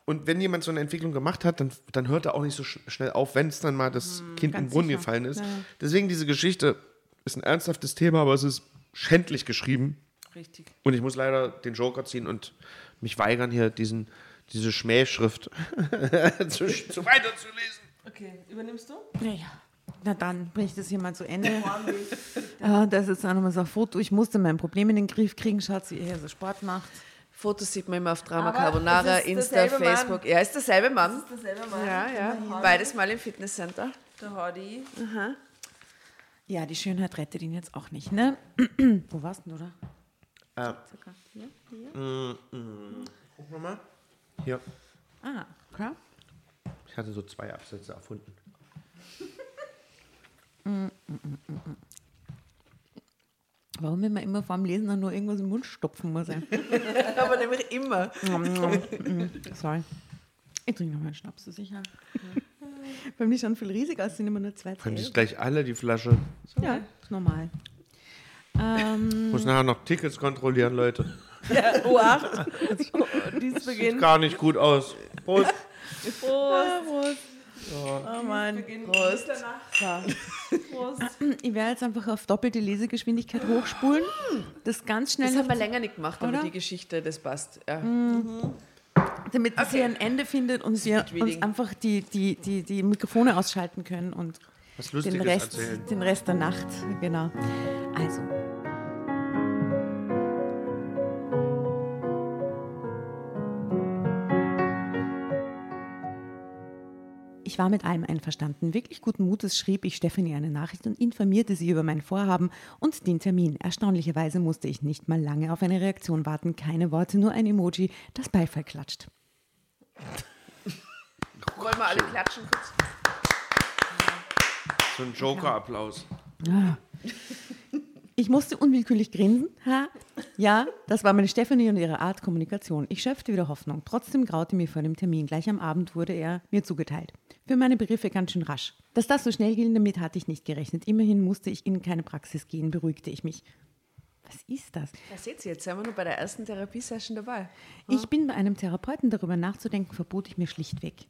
Und wenn jemand so eine Entwicklung gemacht hat, dann, dann hört er auch nicht so sch schnell auf, wenn es dann mal das Kind in den Brunnen sicher. gefallen ist. Ja. Deswegen diese Geschichte ist ein ernsthaftes Thema, aber es ist schändlich geschrieben. Richtig. Und ich muss leider den Joker ziehen und mich weigern, hier diesen, diese Schmähschrift [LAUGHS] zu, zu weiterzulesen. Okay, übernimmst du? Ja, ja. Na dann bringe ich das hier mal zu Ende. Äh, [LAUGHS] das ist jetzt auch nochmal so ein Foto. Ich musste mein Problem in den Griff kriegen. Schaut, wie er hier so Sport macht. Fotos sieht man immer auf Drama Aber Carbonara, Insta, derselbe Mann. Facebook. Ja, ist derselbe Mann. Das ist derselbe Mann. Ja, ja. Beides mal im Fitnesscenter. Der Hordi. Ja, die Schönheit rettet ihn jetzt auch nicht, ne? [CLEARS THROAT] Wo warst du denn, oder? Äh, hier? hier? guck mal. Hier. Ah, okay. Ich hatte so zwei Absätze erfunden. Warum man immer vor dem Lesen dann nur irgendwas im Mund stopfen muss? [LAUGHS] Aber nämlich immer. Sorry. Ich trinke noch mal einen Schnaps, so sicher. [LAUGHS] Bei mir schon viel riesig aus, sind immer nur zwei Können sich gleich alle die Flasche. Ja, ist normal. Ähm, Muss nachher noch Tickets kontrollieren, Leute. [LAUGHS] Ja, U8. Dies Sieht gar nicht gut aus. Prost. Prost. Oh Mann. Beginn Prost. Prost. [CLEARS THROAT] ich werde jetzt einfach auf doppelte Lesegeschwindigkeit hochspulen. Das ganz schnell, Das haben wir länger nicht gemacht, aber Oder? die Geschichte, das passt. Ja. damit es hier ein Ende findet und wir uns einfach die, die, die, die Mikrofone ausschalten können und Was den Rest, erzählen. den Rest der Nacht. Genau. Also. Ich war mit allem einverstanden. Wirklich guten Mutes schrieb ich Stephanie eine Nachricht und informierte sie über mein Vorhaben und den Termin. Erstaunlicherweise musste ich nicht mal lange auf eine Reaktion warten. Keine Worte, nur ein Emoji, das Beifall klatscht. Wollen wir alle klatschen kurz? So ein Joker-Applaus. Ich musste unwillkürlich grinsen. Ha. Ja, das war meine Stephanie und ihre Art Kommunikation. Ich schöpfte wieder Hoffnung. Trotzdem graute mir vor dem Termin. Gleich am Abend wurde er mir zugeteilt. Für meine Begriffe ganz schön rasch. Dass das so schnell ging, damit hatte ich nicht gerechnet. Immerhin musste ich in keine Praxis gehen, beruhigte ich mich. Was ist das? Da seht ihr, jetzt sind wir nur bei der ersten Therapiesession dabei. Ich bin bei einem Therapeuten darüber nachzudenken, verbot ich mir schlichtweg.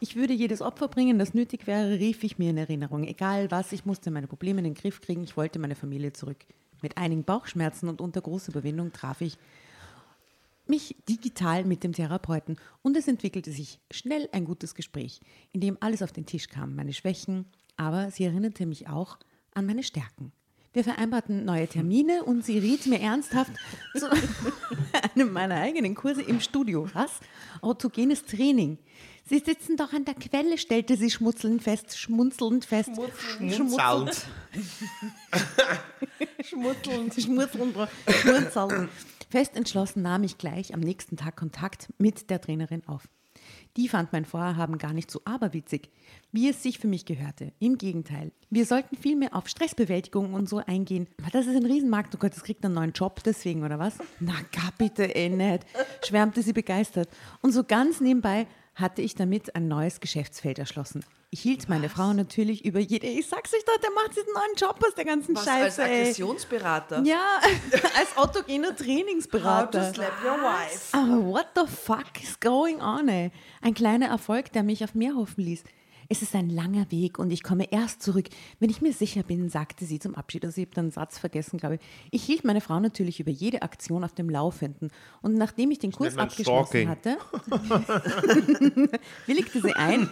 Ich würde jedes Opfer bringen, das nötig wäre, rief ich mir in Erinnerung. Egal was, ich musste meine Probleme in den Griff kriegen, ich wollte meine Familie zurück. Mit einigen Bauchschmerzen und unter großer Überwindung traf ich mich digital mit dem Therapeuten und es entwickelte sich schnell ein gutes Gespräch, in dem alles auf den Tisch kam, meine Schwächen, aber sie erinnerte mich auch an meine Stärken. Wir vereinbarten neue Termine und sie riet mir ernsthaft [LAUGHS] zu einem meiner eigenen Kurse im Studio. Was? Autogenes Training. Sie sitzen doch an der Quelle, stellte sie schmunzelnd fest, schmunzelnd fest. Schmunzelnd. Schmunzelnd, [LAUGHS] schmunzelnd, schmunzelnd. Fest entschlossen nahm ich gleich am nächsten Tag Kontakt mit der Trainerin auf. Die fand mein Vorhaben gar nicht so aberwitzig, wie es sich für mich gehörte. Im Gegenteil. Wir sollten viel mehr auf Stressbewältigung und so eingehen. Das ist ein Riesenmarkt. Oh Gott, das kriegt einen neuen Job deswegen, oder was? Na, gar bitte, eh nicht. Schwärmte sie begeistert. Und so ganz nebenbei hatte ich damit ein neues Geschäftsfeld erschlossen. Ich hielt meine Frau natürlich über jede. Ich sag's euch doch, der macht sich einen neuen Job aus der ganzen Was Scheiße. als ey. Aggressionsberater? Ja, [LAUGHS] als autogener How to Trainingsberater. slap your wife. Aber what the fuck is going on, ey? Ein kleiner Erfolg, der mich auf mehr hoffen ließ. Es ist ein langer Weg und ich komme erst zurück, wenn ich mir sicher bin, sagte sie zum Abschied. Also ich habe den Satz vergessen, glaube ich. Ich hielt meine Frau natürlich über jede Aktion auf dem Laufenden. Und nachdem ich den Kurs abgeschlossen Stalking. hatte, [LAUGHS] willigte sie ein,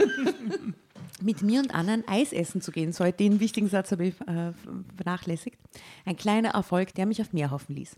mit mir und anderen Eis essen zu gehen. So, den wichtigen Satz habe ich äh, vernachlässigt. Ein kleiner Erfolg, der mich auf mehr hoffen ließ.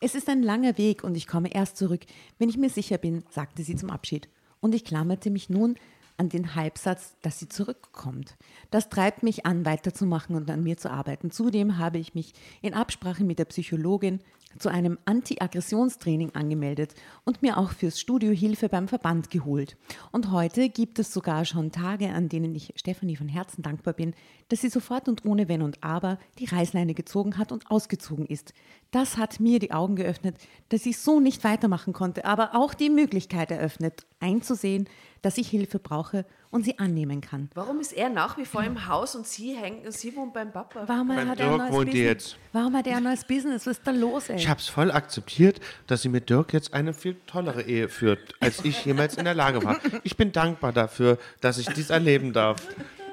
Es ist ein langer Weg und ich komme erst zurück, wenn ich mir sicher bin, sagte sie zum Abschied. Und ich klammerte mich nun an den Halbsatz, dass sie zurückkommt. Das treibt mich an, weiterzumachen und an mir zu arbeiten. Zudem habe ich mich in Absprache mit der Psychologin zu einem Anti-Aggressionstraining angemeldet und mir auch fürs Studio Hilfe beim Verband geholt. Und heute gibt es sogar schon Tage, an denen ich Stefanie von Herzen dankbar bin, dass sie sofort und ohne Wenn und Aber die Reißleine gezogen hat und ausgezogen ist. Das hat mir die Augen geöffnet, dass ich so nicht weitermachen konnte, aber auch die Möglichkeit eröffnet, einzusehen, dass ich Hilfe brauche und sie annehmen kann. Warum ist er nach wie vor im Haus und sie, hängt, sie wohnt beim Papa? Warum Beim hat er ein neues wohnt Business? jetzt. Warum hat er ein neues Business? Was ist da los, ey? Ich habe es voll akzeptiert, dass sie mit Dirk jetzt eine viel tollere Ehe führt, als ich jemals in der Lage war. Ich bin dankbar dafür, dass ich dies erleben darf.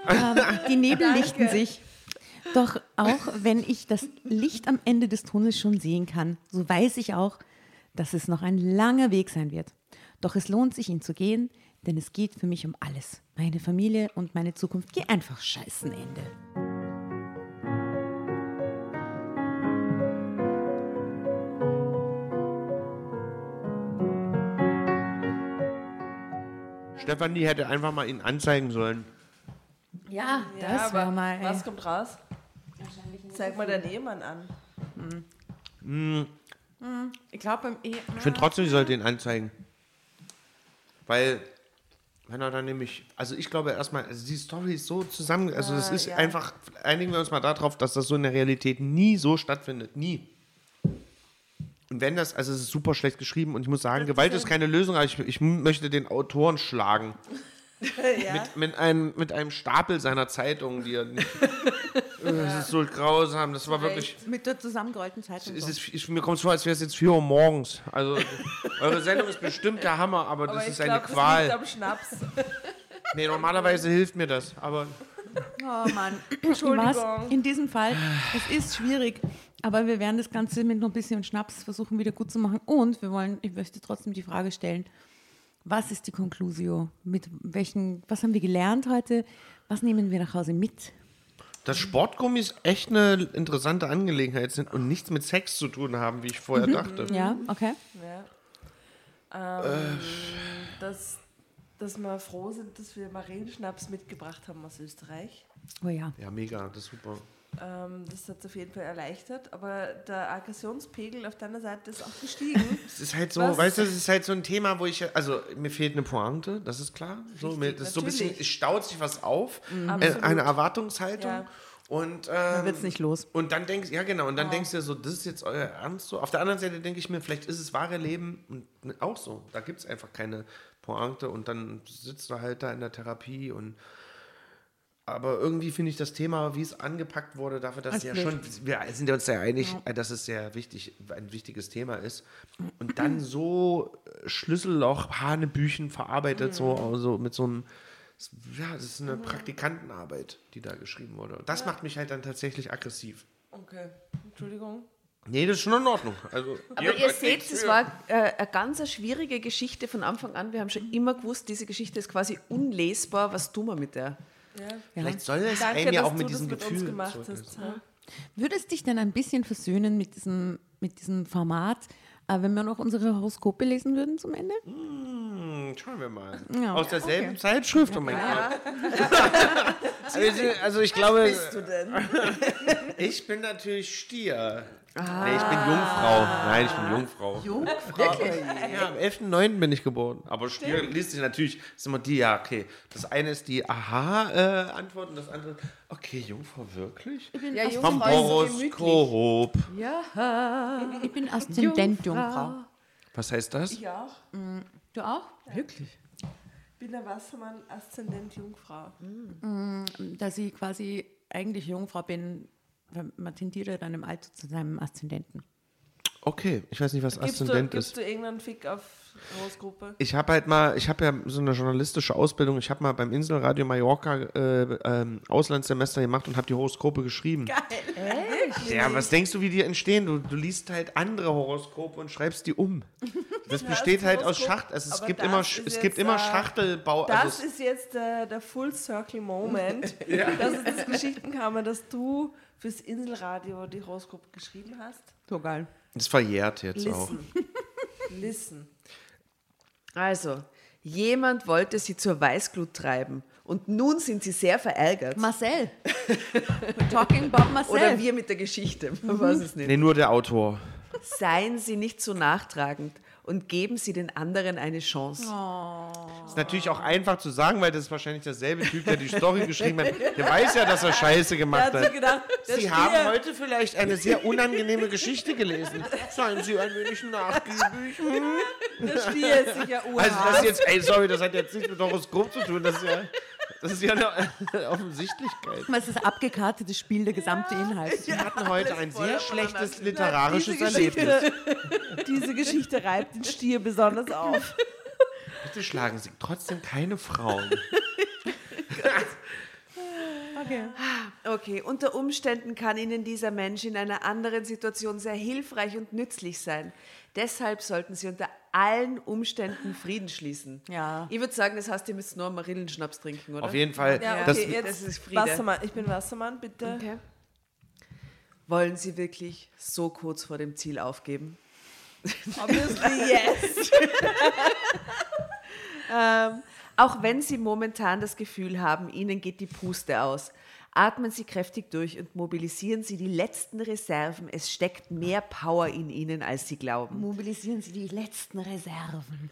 Ähm, die Nebel lichten sich. Doch auch wenn ich das Licht am Ende des Tunnels schon sehen kann, so weiß ich auch, dass es noch ein langer Weg sein wird. Doch es lohnt sich, ihn zu gehen, denn es geht für mich um alles. Meine Familie und meine Zukunft. Geh einfach scheißen Ende. Stefanie hätte einfach mal ihn anzeigen sollen. Ja, Ja, das wäre mal. ey. Was kommt raus? Zeig mal deinen Ehemann an. Ich glaube, beim Ehe. Ich finde trotzdem, sie sollte ihn anzeigen. Weil, wenn er dann nämlich, also ich glaube erstmal, also die Story ist so zusammen, also es ist ja. einfach, einigen wir uns mal darauf, dass das so in der Realität nie so stattfindet. Nie. Und wenn das, also es ist super schlecht geschrieben und ich muss sagen, Gewalt ist keine Lösung, aber ich, ich möchte den Autoren schlagen. [LAUGHS] ja. Mit, mit, einem, mit einem Stapel seiner Zeitungen, die er nicht. [LAUGHS] Das ist so grausam, das war wirklich. Mit der zusammengerollten Zeitung. Es ist, ich, mir kommt es vor, als wäre es jetzt 4 Uhr morgens. Also, eure Sendung ist bestimmt der Hammer, aber, Aber das ich ist eine glaube, das liegt Qual. am Schnaps. [LAUGHS] Nee, normalerweise hilft mir das, aber Oh Mann. Entschuldigung. In diesem Fall, es ist schwierig, aber wir werden das Ganze mit noch ein bisschen Schnaps versuchen wieder gut zu machen. Und wir wollen, ich möchte trotzdem die Frage stellen, was ist die Conclusio? Mit welchen, was haben wir gelernt heute? Was nehmen wir nach Hause mit? dass Sportgummis echt eine interessante Angelegenheit sind und nichts mit Sex zu tun haben, wie ich vorher dachte. Ja, okay. Ja. Äh. Ähm, dass, dass wir froh sind, dass wir Marienschnaps mitgebracht haben aus Österreich. Oh ja. Ja, mega, das ist super. Ähm, das hat es auf jeden Fall erleichtert. Aber der Aggressionspegel auf deiner Seite ist auch gestiegen. [LAUGHS] Es ist halt so, Was? weißt du, es ist halt so ein Thema, wo ich, also mir fehlt eine Pointe, das ist klar. So, Richtig, mir, das ist so ein bisschen, es staut sich was auf, äh, Absolut. eine Erwartungshaltung. Ja. Und, ähm, wird's nicht los. Und dann denkst ja genau, und dann denkst du so, das ist jetzt euer Ernst so. Auf der anderen Seite denke ich mir, vielleicht ist es wahre Leben und auch so. Da gibt es einfach keine Pointe und dann sitzt du halt da in der Therapie und aber irgendwie finde ich das Thema, wie es angepackt wurde, dafür, dass Als ja schon, wir sind uns sehr einig, äh, dass es sehr wichtig, ein wichtiges Thema ist. Und [CLEARS THROAT] dann so äh, Schlüsselloch, Hanebüchen verarbeitet, so also mit so einem, ja, das ist eine Praktikantenarbeit, die da geschrieben wurde. Und das macht mich halt dann tatsächlich aggressiv. Okay, Entschuldigung. Nee, das ist schon in Ordnung. Also, Aber ihr seht, es war äh, eine ganz schwierige Geschichte von Anfang an. Wir haben schon immer gewusst, diese Geschichte ist quasi unlesbar. Was tun wir mit der? Ja. Vielleicht soll es Danke, einem ja auch mit diesem Gefühl gemacht hast. Ja. Würde es dich denn ein bisschen versöhnen mit diesem, mit diesem Format, äh, wenn wir noch unsere Horoskope lesen würden zum Ende? Hm, schauen wir mal. Ja. Aus derselben Zeitschrift, oh mein Gott. [LAUGHS] Also ich glaube, Bist du denn? [LAUGHS] ich bin natürlich Stier. Nee, ich bin Jungfrau. Nein, ich bin Jungfrau. Jungfrau. Ja, am 11.09. bin ich geboren. Aber Stier liest sich natürlich, ist immer die, ja, okay. Das eine ist die Aha-Antwort und das andere, okay, Jungfrau wirklich? Ja, Vom Jungfrau ist so gemütlich. Horoskop. Ja. Ich bin Aszendent Jungfrau. Was heißt das? Ich auch. Du auch? Wirklich? Bin der Wassermann, Aszendent Jungfrau. Dass ich quasi eigentlich Jungfrau bin, man tendiert ja dann im Alter zu seinem Aszendenten. Okay, ich weiß nicht, was Gibst du, Aszendent gibst ist. du irgendeinen Fick auf Horoskope? Ich habe halt mal, ich habe ja so eine journalistische Ausbildung. Ich habe mal beim Inselradio Mallorca äh, ähm, Auslandssemester gemacht und habe die Horoskope geschrieben. Ja, was denkst du, wie die entstehen? Du, du liest halt andere Horoskope und schreibst die um. [LAUGHS] Das besteht halt aus Horoskop- Schacht. Also es gibt das immer, es jetzt, gibt immer äh, Schachtelbau. Das also es- ist jetzt äh, der Full Circle Moment. [LAUGHS] Das ist das Geschichtenkammer, dass du fürs Inselradio die Horoskope geschrieben hast. So geil. das verjährt jetzt auch. Listen. [LAUGHS] Listen. Also, jemand wollte sie zur Weißglut treiben und nun sind sie sehr verärgert. Marcel. We're talking about Marcel. Oder wir mit der Geschichte, man weiß es nicht. Nee, nur der Autor. Seien Sie nicht so nachtragend und geben Sie den anderen eine Chance. Ist natürlich auch einfach zu sagen, weil das ist wahrscheinlich derselbe Typ, der die Story [LAUGHS] geschrieben hat. Der weiß ja, dass er Scheiße gemacht hat gedacht, Sie haben heute vielleicht eine sehr unangenehme Geschichte gelesen. Seien Sie ein wenig nachgiebig. Hm? der Stier ist sicher urhart. Also das ist jetzt, ey, sorry, das hat jetzt nichts mit Horoskop zu tun. Das ist ja, das ist ja eine Offensichtlichkeit. Das ist das abgekartete Spiel, der gesamte Inhalt. [LAUGHS] Wir hatten heute ein sehr schlechtes diese literarisches Geschichte, Erlebnis. [LAUGHS] diese Geschichte reibt den Stier besonders auf. Bitte schlagen Sie trotzdem keine Frauen. [LAUGHS] Okay. Okay, unter Umständen kann Ihnen dieser Mensch in einer anderen Situation sehr hilfreich und nützlich sein. Deshalb sollten Sie unter allen Umständen Frieden schließen. Ja. Ich würde sagen, das heißt, ihr müsst nur Marillenschnaps trinken, oder? Auf jeden Fall. Ja, Das, okay, jetzt das ist Friede. Wassermann. Ich bin Wassermann, bitte. Okay. Wollen Sie wirklich so kurz vor dem Ziel aufgeben? [LAUGHS] Obviously yes. [LAUGHS] Ähm, auch wenn Sie momentan das Gefühl haben, Ihnen geht die Puste aus, atmen Sie kräftig durch und mobilisieren Sie die letzten Reserven. Es steckt mehr Power in Ihnen, als Sie glauben. Mobilisieren Sie die letzten Reserven.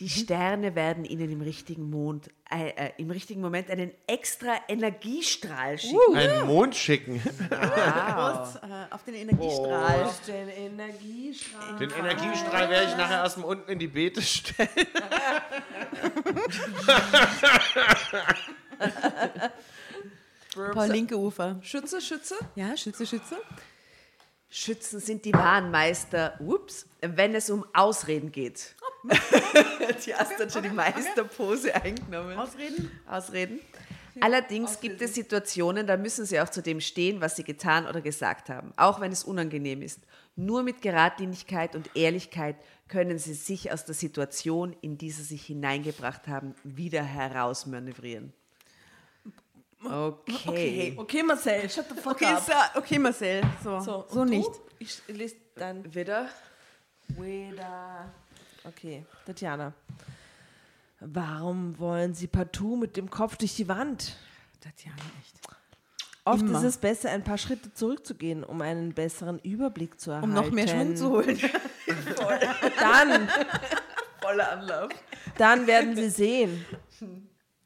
Die Sterne werden Ihnen im richtigen, Mond, äh, äh, im richtigen Moment einen extra Energiestrahl schicken. einen Mond schicken. Prost äh, auf den Energiestrahl. Aus den Energiestrahl. Den Energiestrahl werde ich nachher erstmal unten in die Beete stellen. [LAUGHS] [LAUGHS] Paul linke Ufer. Schütze, Schütze. Ja, Schütze, Schütze. Schützen sind die wahren Meister, ups, wenn es um Ausreden geht. [LAUGHS] die Astrid hat schon die Meisterpose eingenommen. Ausreden? Ausreden. Allerdings gibt es Situationen, da müssen sie auch zu dem stehen, was sie getan oder gesagt haben, auch wenn es unangenehm ist. Nur mit Geradlinigkeit und Ehrlichkeit können sie sich aus der Situation, in die sie sich hineingebracht haben, wieder herausmanövrieren. Okay. Okay, Marcel, shut the fuck Okay, up. so, okay Marcel. So, So, so, und du? nicht. Ich lese dann Wieder? wieder. Okay, Tatjana. Warum wollen Sie partout mit dem Kopf durch die Wand? Tatjana, echt. Oft Immer. ist es besser, ein paar Schritte zurückzugehen, um einen besseren Überblick zu erhalten. Um noch mehr Schwung zu holen. [LAUGHS] Dann, Voller Anlauf. dann werden Sie sehen,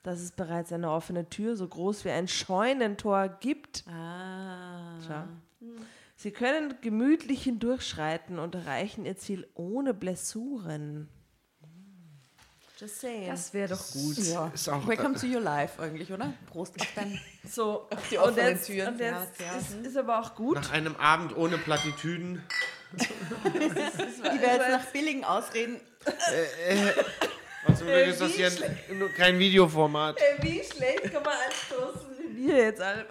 dass es bereits eine offene Tür so groß wie ein Scheunentor gibt. Ah. Schau. Sie können gemütlich hindurchschreiten und erreichen Ihr Ziel ohne Blessuren. Just saying. Das wäre doch gut. Ja. Ist auch- Welcome to your life eigentlich, oder? Prost auf dein so, die und offenen jetzt, Türen. Und jetzt Ja, ist, ist aber auch gut. Nach einem Abend ohne Plattitüden. [LAUGHS] Die wir jetzt nach billigen Ausreden. Also ist das hier ein, kein Videoformat. Ey, wie schlecht kann man anstoßen wie wir jetzt alle?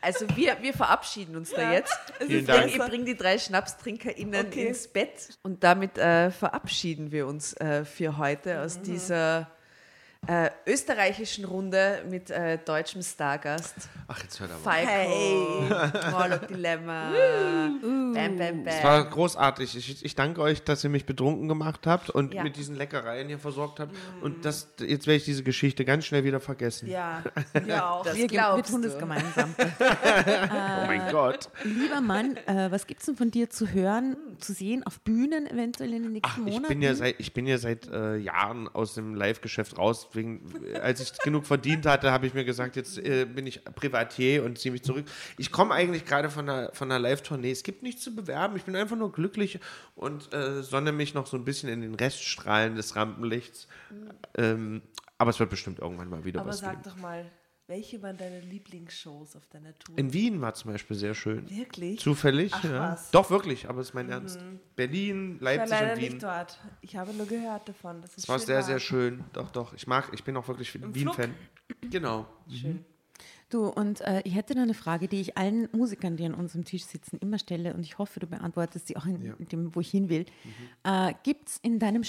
Also wir, wir verabschieden uns da Ja. jetzt. Es Vielen Dank. Ich bringe die drei SchnapstrinkerInnen Okay. ins Bett und damit äh, verabschieden wir uns äh, für heute aus dieser äh, österreichischen Runde mit äh, deutschem Stargast. Ach, jetzt hört aber. Falco, Morlock Dilemma. bam, bam, bam. Es war großartig. Ich, ich danke euch, dass ihr mich betrunken gemacht habt und Ja. mit diesen Leckereien hier versorgt habt. Und das, jetzt werde ich diese Geschichte ganz schnell wieder vergessen. Ja, [LAUGHS] wir auch. Das Wir, wir glaubst tun du. das gemeinsam. [LAUGHS] Oh mein Gott. Lieber Mann, äh, was gibt es denn von dir zu hören, zu sehen, auf Bühnen eventuell in den nächsten Ach, ich Monaten? bin ja seit, ich bin ja seit äh, Jahren aus dem Live-Geschäft raus. Wegen, als ich genug verdient hatte, habe ich mir gesagt, jetzt äh, bin ich Privatier und ziehe mich zurück. Ich komme eigentlich gerade von einer, von einer Live-Tournee. Es gibt nichts zu bewerben. Ich bin einfach nur glücklich und äh, sonne mich noch so ein bisschen in den Reststrahlen des Rampenlichts. Ähm, aber es wird bestimmt irgendwann mal wieder Aber was sag geben. doch mal, welche waren deine Lieblingsshows auf deiner Tour? In Wien war zum Beispiel sehr schön. Wirklich? Zufällig, Ach, ja. was. Mhm. Doch, wirklich, aber es ist mein Ernst. Berlin, ich war Leipzig leider und Wien. nicht dort. Ich habe nur gehört davon. Das ist Es war schön sehr, sehr schön. Doch, doch. Ich mag, ich bin auch wirklich Wien-Fan. Genau. Du, und äh, ich hätte da eine Frage, die ich allen Musikern, die an unserem Tisch sitzen, immer stelle und ich hoffe, du beantwortest sie auch in, Ja. dem, wo ich hin will. Äh, Gibt es in deinem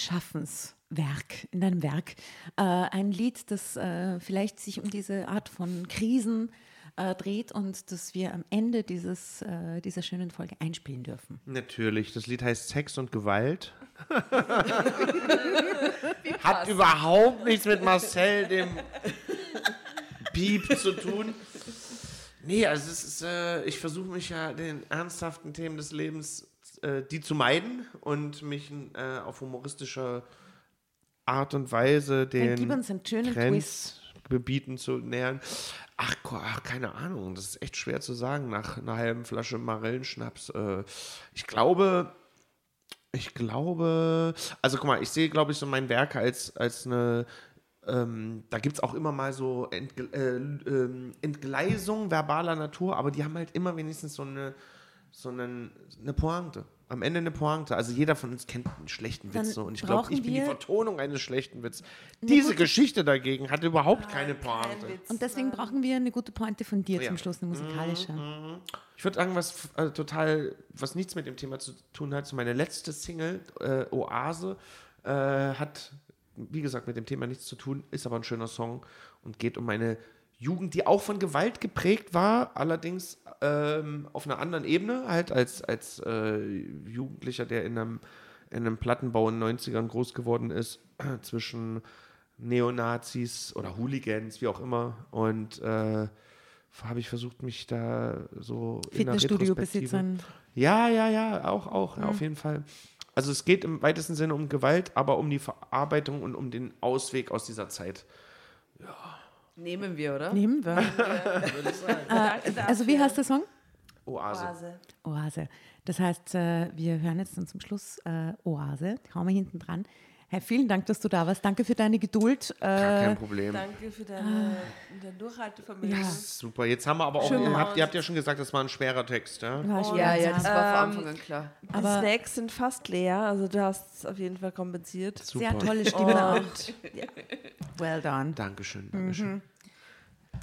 Schaffenswerk, in deinem Werk, äh, ein Lied, das äh, vielleicht sich um diese Art von Krisen äh, dreht und das wir am Ende dieses, äh, dieser schönen Folge einspielen dürfen? Natürlich. Das Lied heißt Sex und Gewalt. [LAUGHS] Hat überhaupt nichts mit Marcel, dem Piep, zu tun. Nee, also es ist, äh, ich versuche mich ja den ernsthaften Themen des Lebens, äh, die zu meiden und mich äh, auf humoristische Art und Weise den einen schönen Grenzgebieten zu nähern. Ach, ach, keine Ahnung, das ist echt schwer zu sagen nach einer halben Flasche Marillenschnaps. Äh, ich glaube, ich glaube, also guck mal, ich sehe, glaube ich, so mein Werk als, als eine, ähm, da gibt es auch immer mal so Entge äh, ähm, Entgleisungen verbaler Natur, aber die haben halt immer wenigstens so eine, so einen, eine Pointe. Am Ende eine Pointe. Also jeder von uns kennt einen schlechten Witz so. Und ich glaube, ich bin die Vertonung eines schlechten Witzes. Diese Geschichte dagegen hat überhaupt keine Kein Pointe. Witz. Und deswegen brauchen wir eine gute Pointe von dir Ja. zum Schluss, eine musikalische. Ich würde sagen, was äh, total, was nichts mit dem Thema zu tun hat, so meine letzte Single, äh, Oase, äh, hat, wie gesagt, mit dem Thema nichts zu tun, ist aber ein schöner Song und geht um meine Jugend, die auch von Gewalt geprägt war, allerdings ähm, auf einer anderen Ebene, halt als, als äh, Jugendlicher, der in einem, in einem Plattenbau in den 90ern groß geworden ist, [CLEARS THROAT] zwischen Neonazis oder Hooligans, wie auch immer. Und äh, habe ich versucht, mich da so Fitnessstudio-Besitzern. Ja, ja, ja, auch, auch, Mhm. ja, auf jeden Fall. Also es geht im weitesten Sinne um Gewalt, aber um die Verarbeitung und um den Ausweg aus dieser Zeit. Nehmen wir, oder? Nehmen wir. Danke Also wie heißt der Song? Oase. Oase. Oase. Das heißt, äh, wir hören jetzt dann zum Schluss äh, Oase. Die hauen wir hinten dran. Hey, vielen Dank, dass du da warst. Danke für deine Geduld. Gar Äh, kein Problem. Danke für deine, dein Durchhaltevermögen. Ja. Super, jetzt haben wir aber auch, ihr habt, ihr habt ja schon gesagt, das war ein schwerer Text, ja? Ja, ja, das war von Ähm, Anfang an klar. Die Aber- Snacks sind fast leer, also du hast es auf jeden Fall kompensiert. Super. Sehr tolle Stimme. [LAUGHS] Und Well done. Dankeschön, Dankeschön.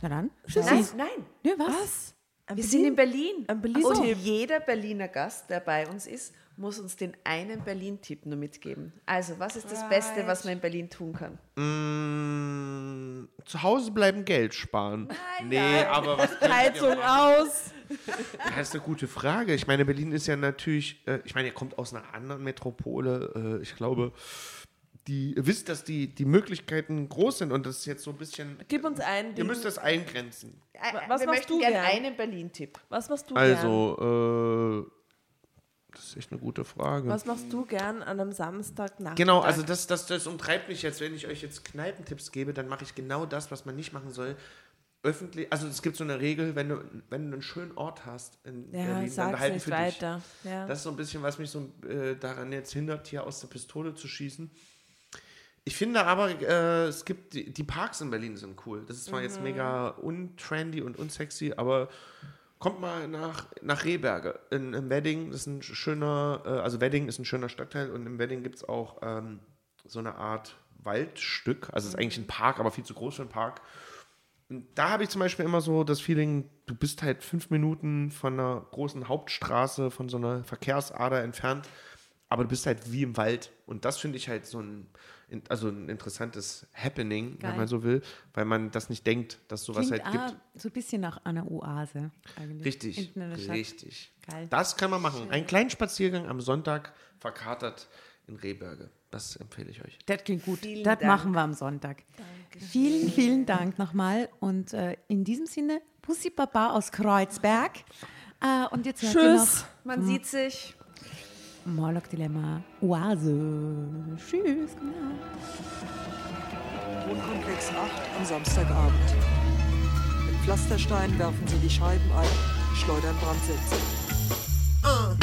Na dann. Nein, nein, Ja, was? Am wir sind in Berlin. Am Berlin- Und So. jeder Berliner Gast, der bei uns ist, muss uns den einen Berlin-Tipp nur mitgeben. Also, was ist das Beste, was man in Berlin tun kann? Mm, zu Hause bleiben, Geld sparen. nee, aber was Heizung aus. Das ist eine gute Frage. Ich meine, Berlin ist ja natürlich, äh, ich meine, ihr kommt aus einer anderen Metropole. Äh, ich glaube, die, ihr wisst, dass die, die Möglichkeiten groß sind und das ist jetzt so ein bisschen, Gib uns einen. ihr Den, müsst das eingrenzen. was wir machst möchten du gerne gern? einen Berlin-Tipp. was machst du gern? Also, äh, das ist echt eine gute Frage. Was machst du gern an einem Samstagnachmittag? Genau, also das, das, das umtreibt mich jetzt, wenn ich euch jetzt Kneipentipps gebe, dann mache ich genau das, was man nicht machen soll. Öffentlich, also es gibt so eine Regel, wenn du, wenn du einen schönen Ort hast in Ja, Berlin, dann behalten nicht für dich. weiter. Ja. Das ist so ein bisschen, was mich so äh, daran jetzt hindert, hier aus der Pistole zu schießen. Ich finde aber, äh, es gibt, die, die Parks in Berlin sind cool. Das ist zwar jetzt mega untrendy und unsexy, aber kommt mal nach, nach Rehberge in, im Wedding. Ist ein schöner, äh, also Wedding ist ein schöner Stadtteil und im Wedding gibt es auch ähm, so eine Art Waldstück. Also es ist eigentlich ein Park, aber viel zu groß für einen Park. Und da habe ich zum Beispiel immer so das Feeling, du bist halt fünf Minuten von einer großen Hauptstraße, von so einer Verkehrsader entfernt, aber du bist halt wie im Wald. Und das finde ich halt so ein, in- also ein interessantes Happening, Geil. wenn man so will, weil man das nicht denkt, dass sowas Klingt halt gibt. so ein bisschen nach einer Oase eigentlich. Richtig, richtig. Geil. Das kann man machen. Einen kleinen Spaziergang am Sonntag verkatert in Rehberge. Das empfehle ich euch. Das klingt gut. Vielen das Dank. machen wir am Sonntag. Vielen, vielen Dank nochmal. Und äh, in diesem Sinne, Pussy Papa aus Kreuzberg. Äh, und jetzt hört ihr Tschüss. Man sieht sich. Noch Morlock Dilemma Oase. Tschüss. Gute Nacht. Wohnkomplex 8 am Samstagabend. Mit Pflastersteinen werfen sie die Scheiben ein, schleudern Brandsätze.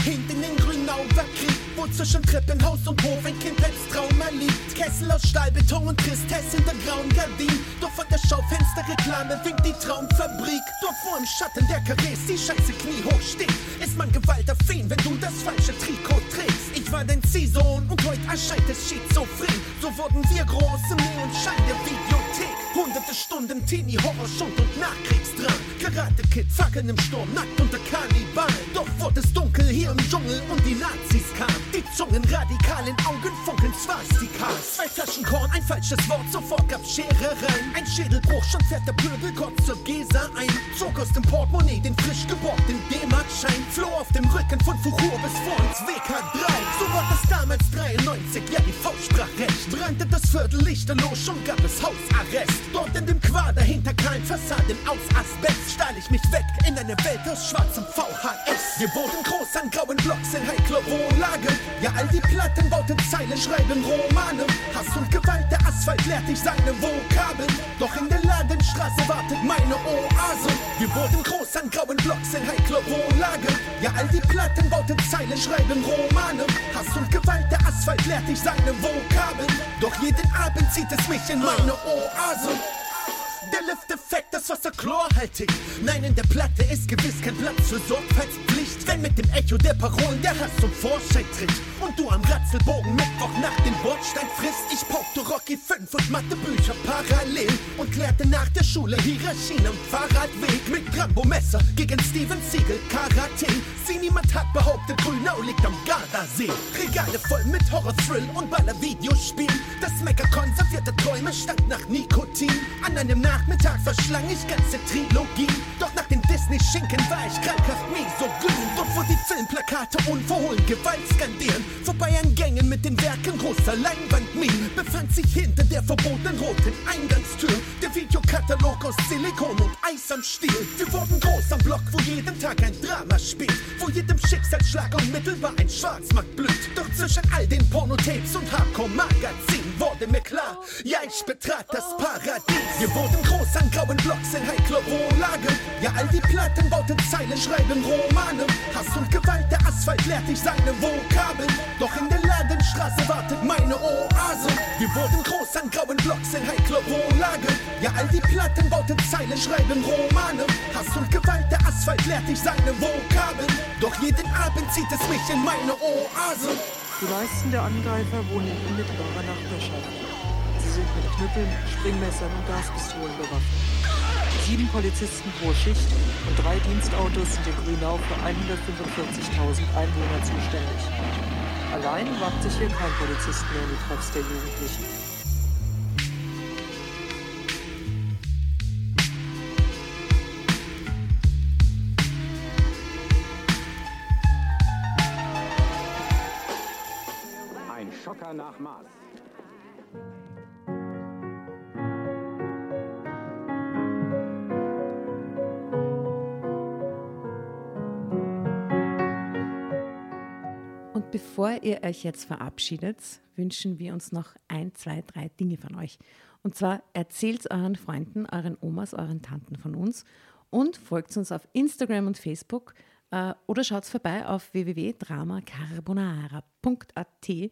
Hinten in Grünauer Krieg, wo zwischen Treppenhaus und Hof ein Kindheitstrauma liegt. Kessel aus Stahlbeton und Tristesse hinter grauen Gardinen. Doch von der Schaufensterreklame winkt die Traumfabrik. Dort wo im Schatten der Karrees die Scheiße kniehoch steht, ist man gewaltaffin, wenn du das falsche Trikot trägst. Ich war dein Ziehsohn und heute erscheint es schizophren. So wurden wir groß im Neonschein der Videothek. Hunderte Stunden Teenie, Horror, Schund und Nachkriegsdrang. Karate-Kid, Fackeln im Sturm, nackt unter Kannibalen. Doch wurde es dunkel hier im Dschungel und die Nazis kamen. Die Zungen radikal in Augen funkeln Swastikas. Zwei Flaschen Korn, ein falsches Wort, sofort gab's Scherereien. Ein Schädelbruch, schon fährt der Pöbelgott zur Gesa ein. Zog aus dem Portemonnaie den frisch geborgten D-Mark-Schein. Floh auf dem Rücken von Fuchur bis vor ins WK3. So war das damals 93, ja die Faust sprach recht. Brannte das Viertel lichterlos, schon gab es Hausarrest. Dort in dem Quader hinter kahlen Fassaden aus Asbest stahl ich mich weg in eine Welt aus schwarzem VHS. Wir wurden groß an grauen Blocks in heikler Wohnlage. Ja, all die Platten bauten Zeilen, schreiben Romane. Hass und Gewalt, der Asphalt lehrt dich seine Vokabeln. Doch in der Ladenstraße wartet meine Oase. Wir wurden groß an grauen Blocks in heikler Wohnlage. Ja, all die Platten bauten Zeilen, schreiben Romane. Hass und Gewalt, der Asphalt lehrt dich seine Vokabeln. Doch jeden Abend zieht es mich in meine Oase. Der Lifteffekt, das Wasser chlorhaltig. Nein, in der Platte ist gewiss kein Platz für Sorgfaltspflicht. Wenn mit dem Echo der Parolen der Hass zum Vorschein tritt und du am Ratzelbogen Mittwoch nach den Bordstein frisst. Ich paukte Rocky 5 und Mathebücher parallel und klärte nach der Schule Hierarchien am Fahrradweg mit Rambo-Messer gegen Steven Siegel Karate. Sie niemand hat behauptet, Grünau liegt am Gardasee. Regale voll mit Horror-Thrill und Baller-Videospielen. Das Mecker konservierte Träume stank nach Nikotin. An einem Nachmittag verschlang ich ganze Trilogien. Doch nach den Disney-Schinken war ich krankhaft misogyn. Dort wo die Filmplakate unverhohlen Gewalt skandieren. Vorbei an Gängen mit den Werken großer Leinwandminen. Befand sich hinter der verbotenen roten Eingangstür. Der Videokatalog aus Silikon und Eis am Stiel. Wir wurden groß am Block, wo jeden Tag ein Drama spielt. Wo jedem Schicksalsschlag unmittelbar ein Schwarzmarkt blüht. Doch zwischen all den Pornotapes und Hardcore-Magazinen wurde mir klar, ja, ich betrat das Paradies. Wir wurden groß an grauen Blocks in heikler. Ja, all die Platten bauten Zeilen, schreiben Romane. Hass und Gewalt, der Asphalt lehrt dich seine Vokabeln. Doch in der Ladenstraße wartet meine Oase. Wir wurden groß an grauen Blocks in heikler. Ja, all die Platten bauten Zeilen, schreiben Romane. Hass und Gewalt, der Asphalt lehrt dich seine Vokabeln. Doch jeden Abend zieht es mich in meine Oase. Die meisten der Angreifer wohnen in unmittelbarer Nachbarschaft. Sie sind mit Knüppeln, Springmessern und Gaspistolen bewaffnet. Sieben Polizisten pro Schicht und drei Dienstautos sind in Grünau für 145.000 Einwohner zuständig. Allein wagt sich hier kein Polizist mehr in die Treffs der Jugendlichen. Schocker nach Maß. Und bevor ihr euch jetzt verabschiedet, wünschen wir uns noch ein, zwei, drei Dinge von euch. Und zwar erzählt euren Freunden, euren Omas, euren Tanten von uns und folgt uns auf Instagram und Facebook äh, oder schaut vorbei auf www.dramacarbonara.at,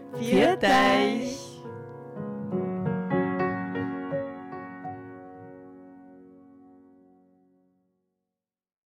Viert euch!